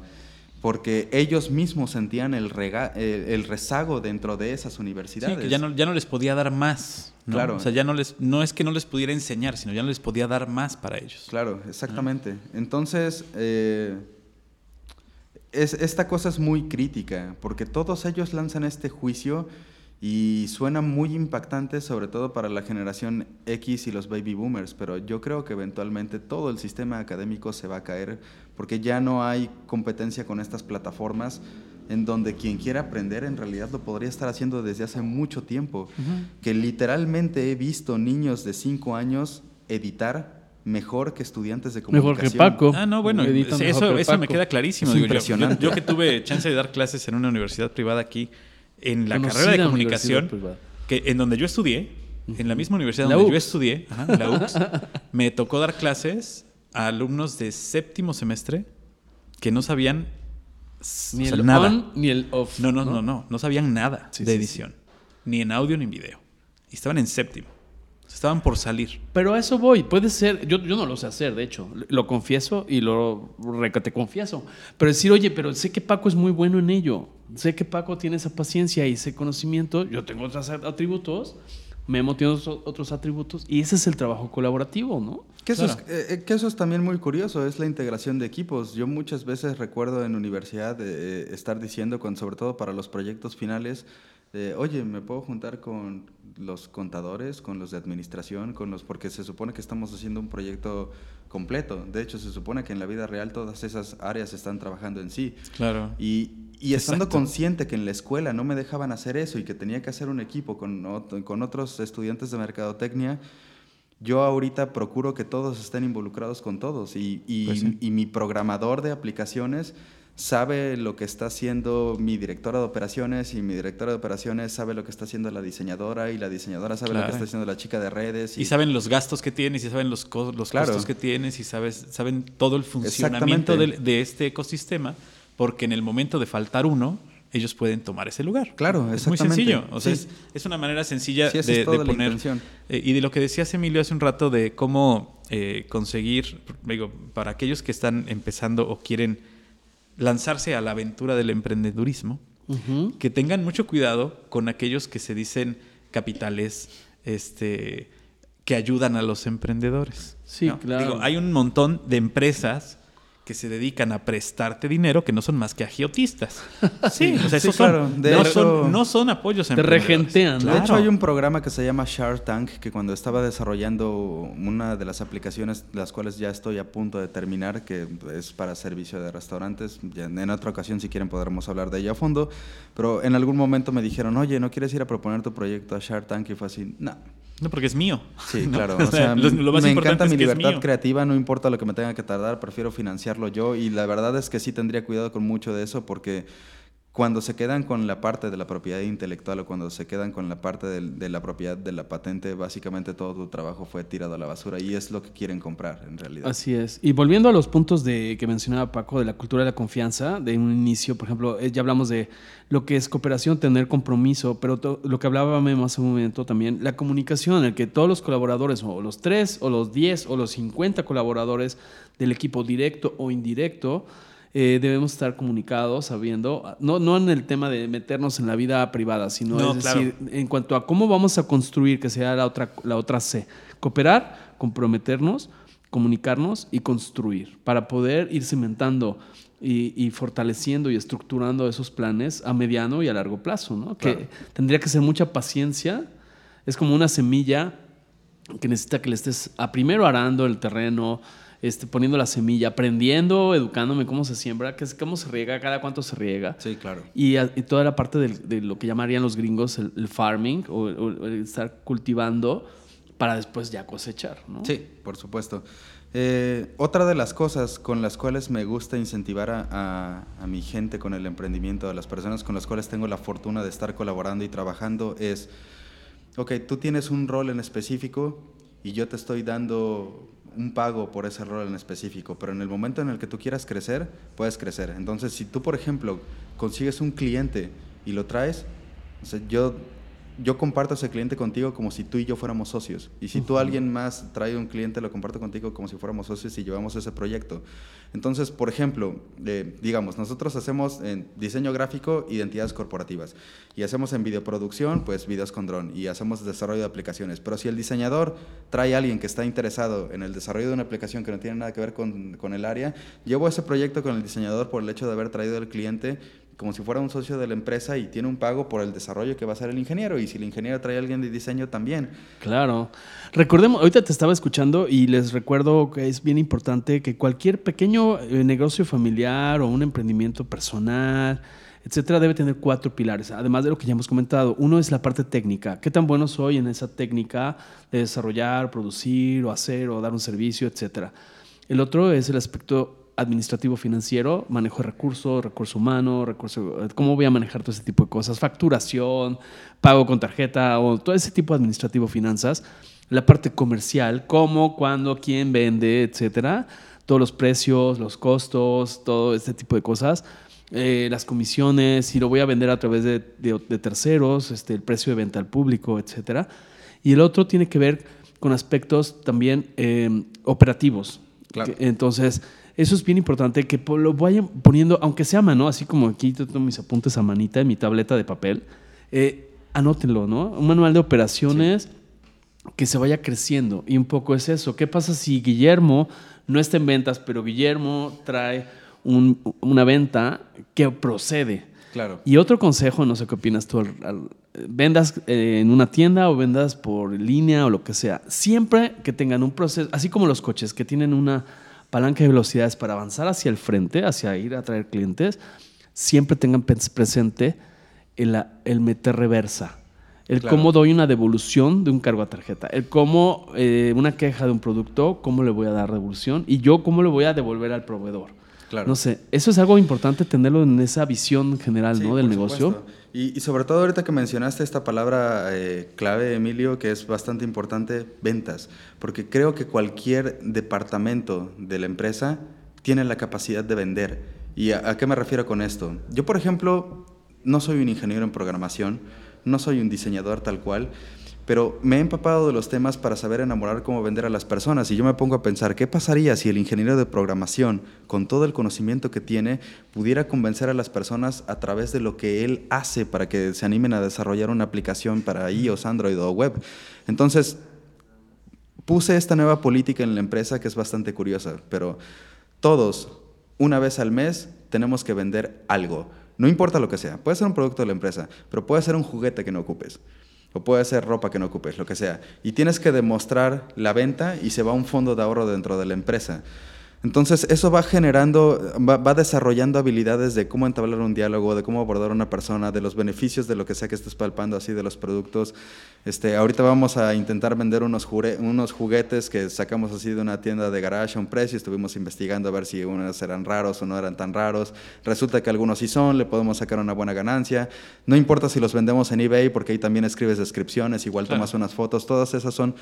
porque ellos mismos sentían el, rega- el, el rezago dentro de esas Sí, universidades. que ya no, ya no les podía dar más. ¿no? Claro. O sea, ya no les, no es que no les pudiera enseñar, sino ya no les podía dar más para ellos. Claro, exactamente. Entonces, eh, es, esta cosa es muy crítica, porque todos ellos lanzan este juicio y suena muy impactante, sobre todo para la generación X y los baby boomers, pero yo creo que eventualmente todo el sistema académico se va a caer, porque ya no hay competencia con estas plataformas en donde quien quiera aprender en realidad lo podría estar haciendo desde hace mucho tiempo, que literalmente he visto niños de 5 años editar mejor que estudiantes de Mejor comunicación. que Paco. Ah, no, bueno, mejor eso, que eso me queda clarísimo. Es Digo, yo- impresionante. Yo, yo que tuve chance de dar clases en una universidad privada aquí, en la carrera de comunicación, que en donde yo estudié, en la misma universidad La donde yo estudié, ajá, la <laughs> UX, me tocó dar clases a alumnos de séptimo semestre que no sabían Ni o sea, el nada. on ni el off. No, no, no, no, no sabían nada Sí, de sí, edición, ni en audio ni en video. Y estaban en séptimo. Estaban por salir. Pero a eso voy. Puede ser, yo, yo no lo sé hacer, de hecho. Lo confieso y lo te confieso. Pero decir, oye, pero sé que Paco es muy bueno en ello. Sé que Paco tiene esa paciencia y ese conocimiento. Yo tengo otros atributos. Memo tiene otros, otros atributos. Y ese es el trabajo colaborativo, ¿no? Que eso, Claro. es, eh, eh, que eso es también muy curioso, es la integración de equipos. Yo muchas veces recuerdo en universidad eh, estar diciendo, con, sobre todo para los proyectos finales, eh, oye, ¿me puedo juntar con los contadores, con los de administración, con los porque se supone que estamos haciendo un proyecto completo. De hecho, se supone que en la vida real todas esas áreas están trabajando en sí. Claro. Y, y estando Exacto. consciente que en la escuela no me dejaban hacer eso y que tenía que hacer un equipo con, con otros estudiantes de mercadotecnia, yo ahorita procuro que todos estén involucrados con todos y, y- Pues sí. y mi programador de aplicaciones sabe lo que está haciendo mi directora de operaciones y mi directora de operaciones sabe lo que está haciendo la diseñadora y la diseñadora sabe lo que está haciendo la chica de redes. Y saben los gastos que tienes, y saben los, co- los Claro. costos que tienes, y sabes, saben todo el funcionamiento de, este ecosistema, porque en el momento de faltar uno, ellos pueden tomar ese lugar. Claro, Es muy sencillo. O sea, Sí. es, es una manera sencilla Sí, de, es poner. Eh, y de lo que decías, Emilio, hace un rato, de cómo eh, conseguir, digo, para aquellos que están empezando o quieren lanzarse a la aventura del emprendedurismo, que tengan mucho cuidado con aquellos que se dicen capitales este, que ayudan a los emprendedores. Sí, ¿no? claro. Digo, hay un montón de empresas que se dedican a prestarte dinero que no son más que agiotistas. <laughs> Sí, o sea, Sí, esos claro. son, De no, hecho- son, no son apoyos a Te regentean, ¿no? De hecho, Claro. hay un programa que se llama Shark Tank que cuando estaba desarrollando una de las aplicaciones, las cuales ya estoy a punto de terminar, que es para servicio de restaurantes, ya en otra ocasión si quieren podremos hablar de ella a fondo, pero en algún momento me dijeron, oye, ¿no quieres ir a proponer tu proyecto a Shark Tank? Y fue así, no. No, porque es mío. Sí, <laughs> ¿no? claro. O sea, lo, lo más me encanta es mi que libertad creativa, no importa lo que me tenga que tardar, prefiero financiarlo yo y la verdad es que sí tendría cuidado con mucho de eso porque cuando se quedan con la parte de la propiedad intelectual o cuando se quedan con la parte de, la propiedad de la patente, básicamente todo tu trabajo fue tirado a la basura y es lo que quieren comprar en realidad. Así es. Y volviendo a los puntos de que mencionaba Paco de la cultura de la confianza, de un inicio, por ejemplo, eh, ya hablamos de lo que es cooperación, tener compromiso, pero to- lo que hablaba hace un momento también, la comunicación, el que todos los colaboradores, o los tres, o los 10, o los 50 colaboradores del equipo directo o indirecto, eh, debemos estar comunicados, sabiendo, no, no en el tema de meternos en la vida privada, sino No, es claro. decir, en cuanto a cómo vamos a construir, que sea la otra, la otra C, cooperar, comprometernos, comunicarnos y construir, para poder ir cimentando y, y fortaleciendo y estructurando esos planes a mediano y a largo plazo, ¿no? Claro. Que tendría que ser mucha paciencia, es como una semilla que necesita que le estés a primero arando el terreno, este, poniendo la semilla, aprendiendo, educándome cómo se siembra, qué es- cómo se riega, cada cuánto se riega. Sí, claro. Y, a- y toda la parte del- de lo que llamarían los gringos el, el farming o, o el estar cultivando para después ya cosechar, ¿no? Sí, por supuesto. Eh, otra de las cosas con las cuales me gusta incentivar a, a, mi gente con el emprendimiento, a las personas con las cuales tengo la fortuna de estar colaborando y trabajando, es, ok, tú tienes un rol en específico y yo te estoy dando un pago por ese rol en específico, pero en el momento en el que tú quieras crecer, puedes crecer. Entonces, si tú, por ejemplo, consigues un cliente y lo traes, o sea, yo yo comparto ese cliente contigo como si tú y yo fuéramos socios. Y si tú alguien más trae un cliente, lo comparto contigo como si fuéramos socios y llevamos ese proyecto. Entonces, por ejemplo, eh, digamos, nosotros hacemos en diseño gráfico identidades corporativas y hacemos en videoproducción, pues videos con dron y hacemos desarrollo de aplicaciones. Pero si el diseñador trae a alguien que está interesado en el desarrollo de una aplicación que no tiene nada que ver con, con el área, llevo ese proyecto con el diseñador por el hecho de haber traído al cliente como si fuera un socio de la empresa y tiene un pago por el desarrollo que va a hacer el ingeniero. Y si el ingeniero trae a alguien de diseño también. Claro. Recordemos, ahorita te estaba escuchando y les recuerdo que es bien importante que cualquier pequeño eh, negocio familiar o un emprendimiento personal, etcétera, debe tener cuatro pilares. Además de lo que ya hemos comentado, uno es la parte técnica. ¿Qué tan bueno soy en esa técnica de desarrollar, producir o hacer o dar un servicio, etcétera? El otro es el aspecto administrativo financiero, manejo de recursos, recurso humano, recurso, cómo voy a manejar todo ese tipo de cosas, facturación, pago con tarjeta o todo ese tipo de administrativo finanzas, la parte comercial, cómo, cuándo, quién vende, etcétera, todos los precios, los costos, todo este tipo de cosas. Eh, las comisiones, si lo voy a vender a través de, terceros, este, el precio de venta al público, etcétera. Y el otro tiene que ver con aspectos también eh, operativos. Claro. entonces, eso es bien importante, que lo vayan poniendo, aunque sea a mano, así como aquí tengo mis apuntes a manita en mi tableta de papel, eh, anótenlo, ¿no? Un manual de operaciones que se vaya creciendo. Y un poco es eso. ¿Qué pasa si Guillermo no está en ventas, pero Guillermo trae una venta que procede? Claro. Y otro consejo, no sé qué opinas tú, vendas eh, en una tienda o vendas por línea o lo que sea, siempre que tengan un proceso, así como los coches que tienen una palanca de velocidades para avanzar hacia el frente, hacia ir a traer clientes, siempre tengan presente el, el meter reversa. El cómo doy una devolución de un cargo a tarjeta. El cómo eh, una queja de un producto, cómo le voy a dar devolución. Y yo cómo le voy a devolver al proveedor. Claro. No sé, eso es algo importante tenerlo en esa visión general ¿no? del negocio. Y, sobre todo ahorita que mencionaste esta palabra eh, clave, Emilio, que es bastante importante, ventas, porque creo que cualquier departamento de la empresa tiene la capacidad de vender. ¿Y a qué me refiero con esto? Yo, por ejemplo, no soy un ingeniero en programación, no soy un diseñador tal cual, pero me he empapado de los temas para saber enamorar cómo vender a las personas y yo me pongo a pensar, ¿qué pasaría si el ingeniero de programación, con todo el conocimiento que tiene, pudiera convencer a las personas a través de lo que él hace para que se animen a desarrollar una aplicación para iOS, Android o web? Entonces, puse esta nueva política en la empresa que es bastante curiosa, pero todos, una vez al mes, tenemos que vender algo. No importa lo que sea, puede ser un producto de la empresa, pero puede ser un juguete que no ocupes o puede ser ropa que no ocupes, lo que sea. Y tienes que demostrar la venta y se va a un fondo de ahorro dentro de la empresa. Entonces, eso va generando, va, desarrollando habilidades de cómo entablar un diálogo, de cómo abordar a una persona, de los beneficios de lo que sea que estés palpando, así de los productos. Este, ahorita vamos a intentar vender unos, unos juguetes que sacamos así de una tienda de garage a un precio. Estuvimos investigando a ver si unos eran raros o no eran tan raros. Resulta que algunos sí son, le podemos sacar una buena ganancia. No importa si los vendemos en eBay, porque ahí también escribes descripciones, igual tomas unas fotos. Todas esas son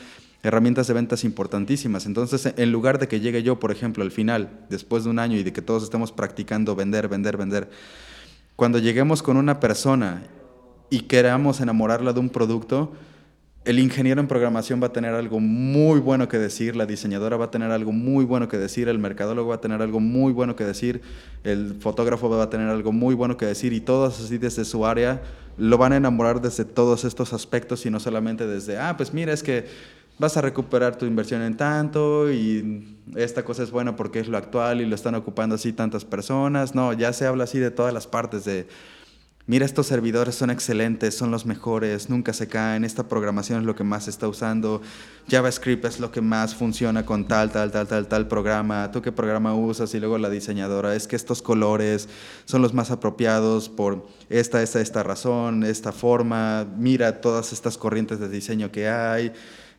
herramientas de ventas importantísimas. Entonces, en lugar de que llegue yo, por ejemplo, al final, después de un año y de que todos estemos practicando vender, vender, vender, cuando lleguemos con una persona y queramos enamorarla de un producto, el ingeniero en programación va a tener algo muy bueno que decir, la diseñadora va a tener algo muy bueno que decir, el mercadólogo va a tener algo muy bueno que decir, el fotógrafo va a tener algo muy bueno que decir y todos así desde su área lo van a enamorar desde todos estos aspectos y no solamente desde, ah, pues mira, es que vas a recuperar tu inversión en tanto y esta cosa es buena porque es lo actual y lo están ocupando así tantas personas. No, ya se habla así de todas las partes de, mira, estos servidores son excelentes, son los mejores, nunca se caen, esta programación es lo que más se está usando, JavaScript es lo que más funciona con tal, tal, tal, tal, tal programa, tú qué programa usas y luego la diseñadora, es que estos colores son los más apropiados por esta, esta, esta razón, esta forma, mira todas estas corrientes de diseño que hay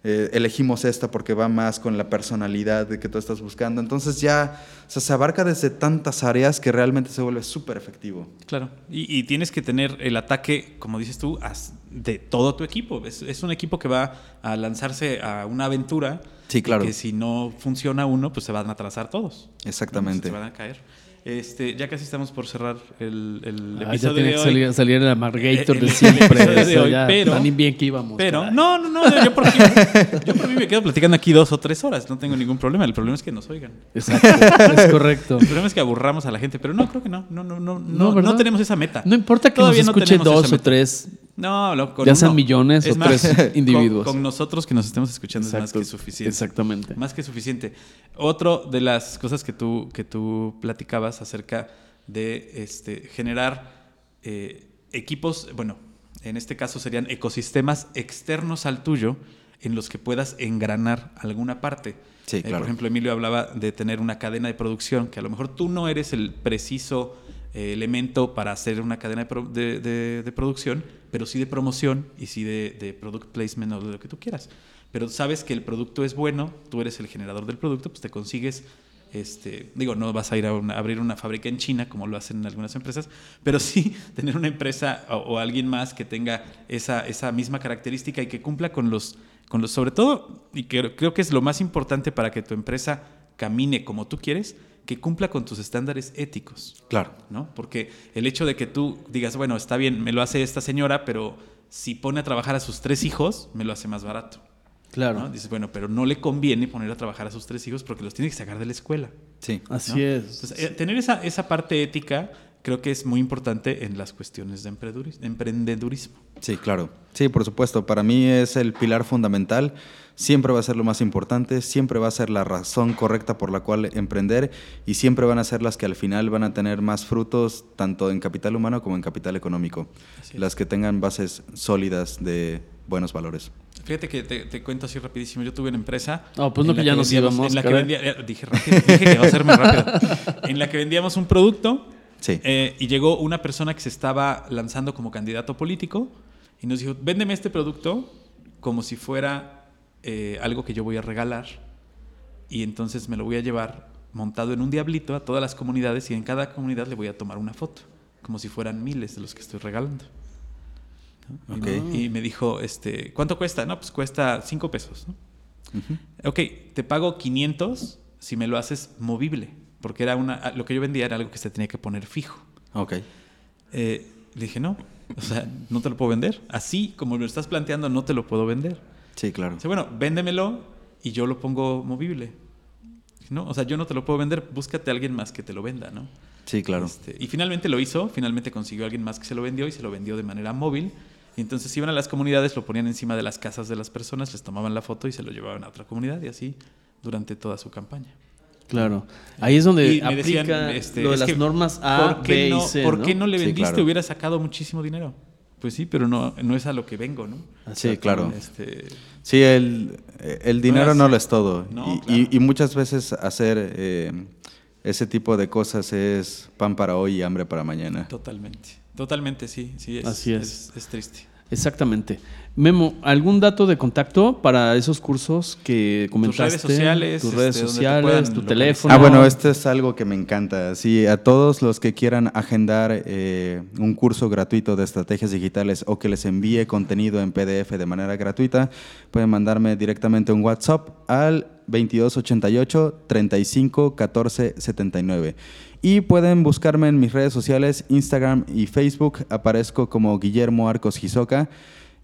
eh, elegimos esta porque va más con la personalidad de que tú estás buscando. Entonces ya o sea, se abarca desde tantas áreas que realmente se vuelve súper efectivo. Claro, y, y, tienes que tener el ataque, como dices tú, de todo tu equipo. Es, es, un equipo que va a lanzarse a una aventura. Sí, claro. Que si no funciona uno, pues se van a atrasar todos. Exactamente. ¿no? Se van a caer. Este, ya casi estamos por cerrar el, el Ah, episodio ya de que hoy. salir, salir el Amargator El- de siempre. episodio de eso hoy, ya, pero- tan bien que íbamos. Pero, caray. no, no, no, yo por, mí, yo por mí me quedo platicando aquí dos o tres horas, no tengo ningún problema. El problema es que nos oigan. Exacto, es correcto. El problema es que aburramos a la gente, pero no, creo que no, no, no, no, no, ¿verdad? no tenemos esa meta. No importa que Todavía nos no escuchen dos o tres. No, lo- con Ya sean uno. millones Es o más, tres <laughs> individuos. Con, nosotros que nos estemos escuchando es más que suficiente. Exactamente. Más que suficiente. Otro de las cosas que tú, que tú platicabas acerca de este, generar eh, equipos, bueno, en este caso serían ecosistemas externos al tuyo en los que puedas engranar alguna parte. Sí, Eh, claro. por ejemplo, Emilio hablaba de tener una cadena de producción, que a lo mejor tú no eres el preciso eh, elemento para hacer una cadena de, de- producción, pero sí de promoción y sí de, product placement o de lo que tú quieras. Pero sabes que el producto es bueno, tú eres el generador del producto, pues te consigues, este, digo, no vas a ir a abrir una fábrica en China como lo hacen algunas empresas, pero sí <laughs> tener una empresa o, o alguien más que tenga esa, esa misma característica y que cumpla con los, con los, sobre todo, y que creo que es lo más importante para que tu empresa camine como tú quieres, que cumpla con tus estándares éticos. Claro. ¿no? Porque el hecho de que tú digas, bueno, está bien, me lo hace esta señora, pero si pone a trabajar a sus tres hijos, me lo hace más barato. Claro. ¿no? Dices, bueno, pero no le conviene poner a trabajar a sus tres hijos porque los tiene que sacar de la escuela. Sí. Así ¿no? es. Entonces, eh, tener esa, esa parte ética creo que es muy importante en las cuestiones de emprendeduris- emprendedurismo. Sí, claro. Sí, por supuesto. Para mí es el pilar fundamental. Siempre va a ser lo más importante, siempre va a ser la razón correcta por la cual emprender y siempre van a ser las que al final van a tener más frutos tanto en capital humano como en capital económico. Las que tengan bases sólidas de buenos valores. Fíjate que te, te cuento así rapidísimo. Yo tuve una empresa. No, pues no, que ya nos íbamos, En la que vendía, eh, dije rápido, dije que iba a ser muy rápido. <laughs> En la que vendíamos un producto Sí. eh, y llegó una persona que se estaba lanzando como candidato político y nos dijo, véndeme este producto como si fuera eh, algo que yo voy a regalar y entonces me lo voy a llevar montado en un diablito a todas las comunidades y en cada comunidad le voy a tomar una foto, como si fueran miles de los que estoy regalando. ¿no? Y Ok. me- Y me dijo, este, ¿cuánto cuesta? No, pues cuesta 5 pesos. ¿no? Ok, te pago 500 si me lo haces movible, porque era una, lo que yo vendía era algo que se tenía que poner fijo. Ok. Eh, dije, no, o sea, no te lo puedo vender. Así como lo estás planteando, no te lo puedo vender. Sí, claro. Dice, bueno, véndemelo y yo lo pongo movible. ¿No? O sea, yo no te lo puedo vender, búscate a alguien más que te lo venda, ¿no? Sí, claro. Este, y finalmente lo hizo, finalmente consiguió a alguien más que se lo vendió y se lo vendió de manera móvil. Y entonces iban a las comunidades, lo ponían encima de las casas de las personas, les tomaban la foto y se lo llevaban a otra comunidad y así durante toda su campaña. Claro. Ahí es donde Y aplica decían, este, lo de es las que, normas A, ¿por qué B y C, ¿Por ¿no? qué no le Sí, vendiste? claro. Hubiera sacado muchísimo dinero. Pues sí, pero no, no es a lo que vengo, ¿no? Sí, claro. Este, Sí, el, el dinero es- no lo es todo. No, y, claro. y- y muchas veces hacer eh, ese tipo de cosas es pan para hoy y hambre para mañana. totalmente. Totalmente, sí. sí es, Así es. es. es triste. Exactamente. Memo, ¿algún dato de contacto para esos cursos que comentaste? redes sociales, Tus este, redes sociales, tu teléfono. Ah, bueno, esto es algo que me encanta. Sí, a todos los que quieran agendar eh, un curso gratuito de estrategias digitales o que les envíe contenido en PDF de manera gratuita, pueden mandarme directamente un WhatsApp al 2288 35 14 79. Y pueden buscarme en mis redes sociales, Instagram y Facebook. Aparezco como Guillermo Arcos Gizoca.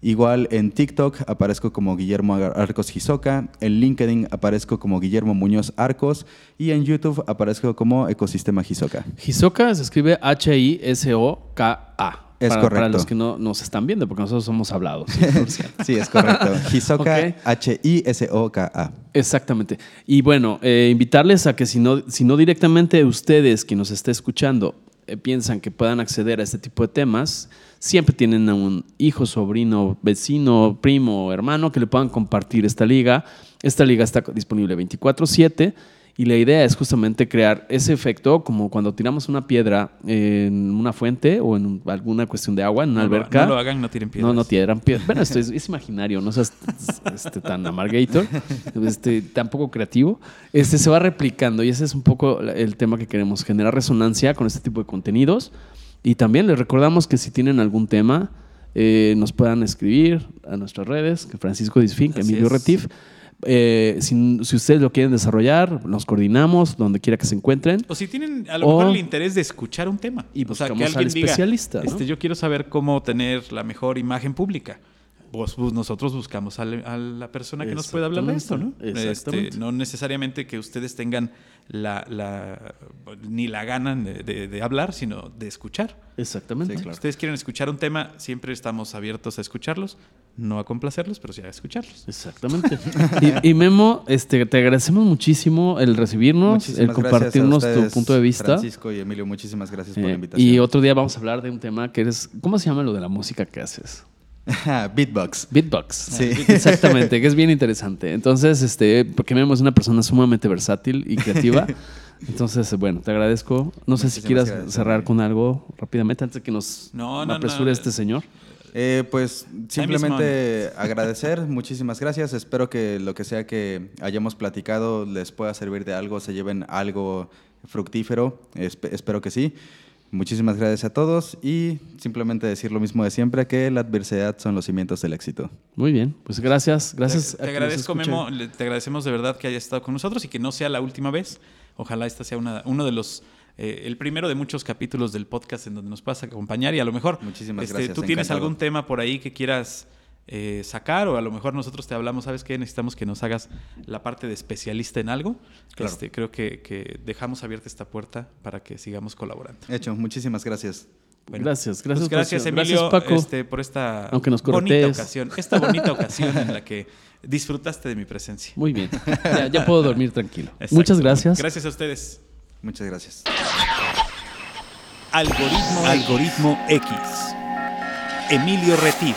Igual en TikTok aparezco como Guillermo Ar- Arcos Gizoca, en LinkedIn aparezco como Guillermo Muñoz Arcos y en YouTube aparezco como Ecosistema Gizoca. Hisoka se escribe H-I-S-O-K-A. Es para, correcto. Para los que no nos están viendo, porque nosotros somos hablados. sí, <laughs> es correcto. <laughs> Ok. H-I-S-O-K-A. Exactamente. Y bueno, eh, invitarles a que si no, si no directamente ustedes, quien nos esté escuchando, eh, piensan que puedan acceder a este tipo de temas, siempre tienen a un hijo, sobrino, vecino, primo, hermano que le puedan compartir esta liga. Esta liga está disponible 24/7 Y la idea es justamente crear ese efecto como cuando tiramos una piedra en una fuente o en alguna cuestión de agua, en una No lo- alberca. no lo hagan, no tiren piedras. No, no tiran piedras. Bueno, esto es, es imaginario, no seas este, tan amargator, este, tan poco creativo. Este, se va replicando y ese es un poco el tema que queremos, generar resonancia con este tipo de contenidos. Y también les recordamos que si tienen algún tema, eh, nos puedan escribir a nuestras redes, que Francisco Disfink, Emilio es. Retif. Eh, si, si ustedes lo quieren desarrollar, nos coordinamos donde quiera que se encuentren. O si tienen a lo O- mejor el interés de escuchar un tema. Y o sea, que al alguien diga, especialista, ¿no? este, yo quiero saber cómo tener la mejor imagen pública. Pues, pues, nosotros buscamos a, la persona que nos pueda hablar de esto, ¿no? Este, no necesariamente que ustedes tengan la, la- ni la gana de, de- de hablar, sino de escuchar. Exactamente. Si ustedes quieren escuchar un tema, siempre estamos abiertos a escucharlos, no a complacerlos, pero sí a escucharlos. Exactamente. <laughs> y, y Memo, este, te agradecemos muchísimo el recibirnos, Muchísimas el compartirnos tu punto de vista. Francisco y Emilio, muchísimas gracias por la Eh, invitación. y otro día vamos a hablar de un tema que es, ¿cómo se llama lo de la música que haces? <laughs> Beatbox. Beatbox. Sí. Exactamente, que es bien interesante. Entonces, este, porque Memo es una persona sumamente versátil y creativa. <laughs> Entonces, bueno, te agradezco. No sé si quieras gracias, cerrar con algo rápidamente antes de que nos No, no, apresure no. este señor. Eh, pues simplemente agradecer, muchísimas gracias. Espero que lo que sea que hayamos platicado les pueda servir de algo, se lleven algo fructífero. Espe- espero que sí. Muchísimas gracias a todos y simplemente decir lo mismo de siempre, que la adversidad son los cimientos del éxito. Muy bien, pues gracias. Gracias. Te, a te agradezco. Memo. le- Te agradecemos de verdad que hayas estado con nosotros y que no sea la última vez. Ojalá esta sea una, uno de los. eh, el primero de muchos capítulos del podcast en donde nos puedas acompañar y a lo mejor Muchísimas este, gracias, tú tienes encantado. algún tema por ahí que quieras eh, sacar o a lo mejor nosotros te hablamos, ¿sabes qué? Necesitamos que nos hagas la parte de especialista en algo. Claro. Este, creo que, que dejamos abierta esta puerta para que sigamos colaborando. Hecho, muchísimas gracias. Bueno, Gracias, pues gracias. gracias. Emilio, Gracias, Paco. este, por esta Aunque nos bonita ocasión, esta bonita ocasión en la que disfrutaste de mi presencia. Muy bien. Ya, ya puedo dormir tranquilo. Exacto. Muchas gracias. Gracias a ustedes. Muchas gracias. Algoritmo, Algoritmo X. Emilio Retif.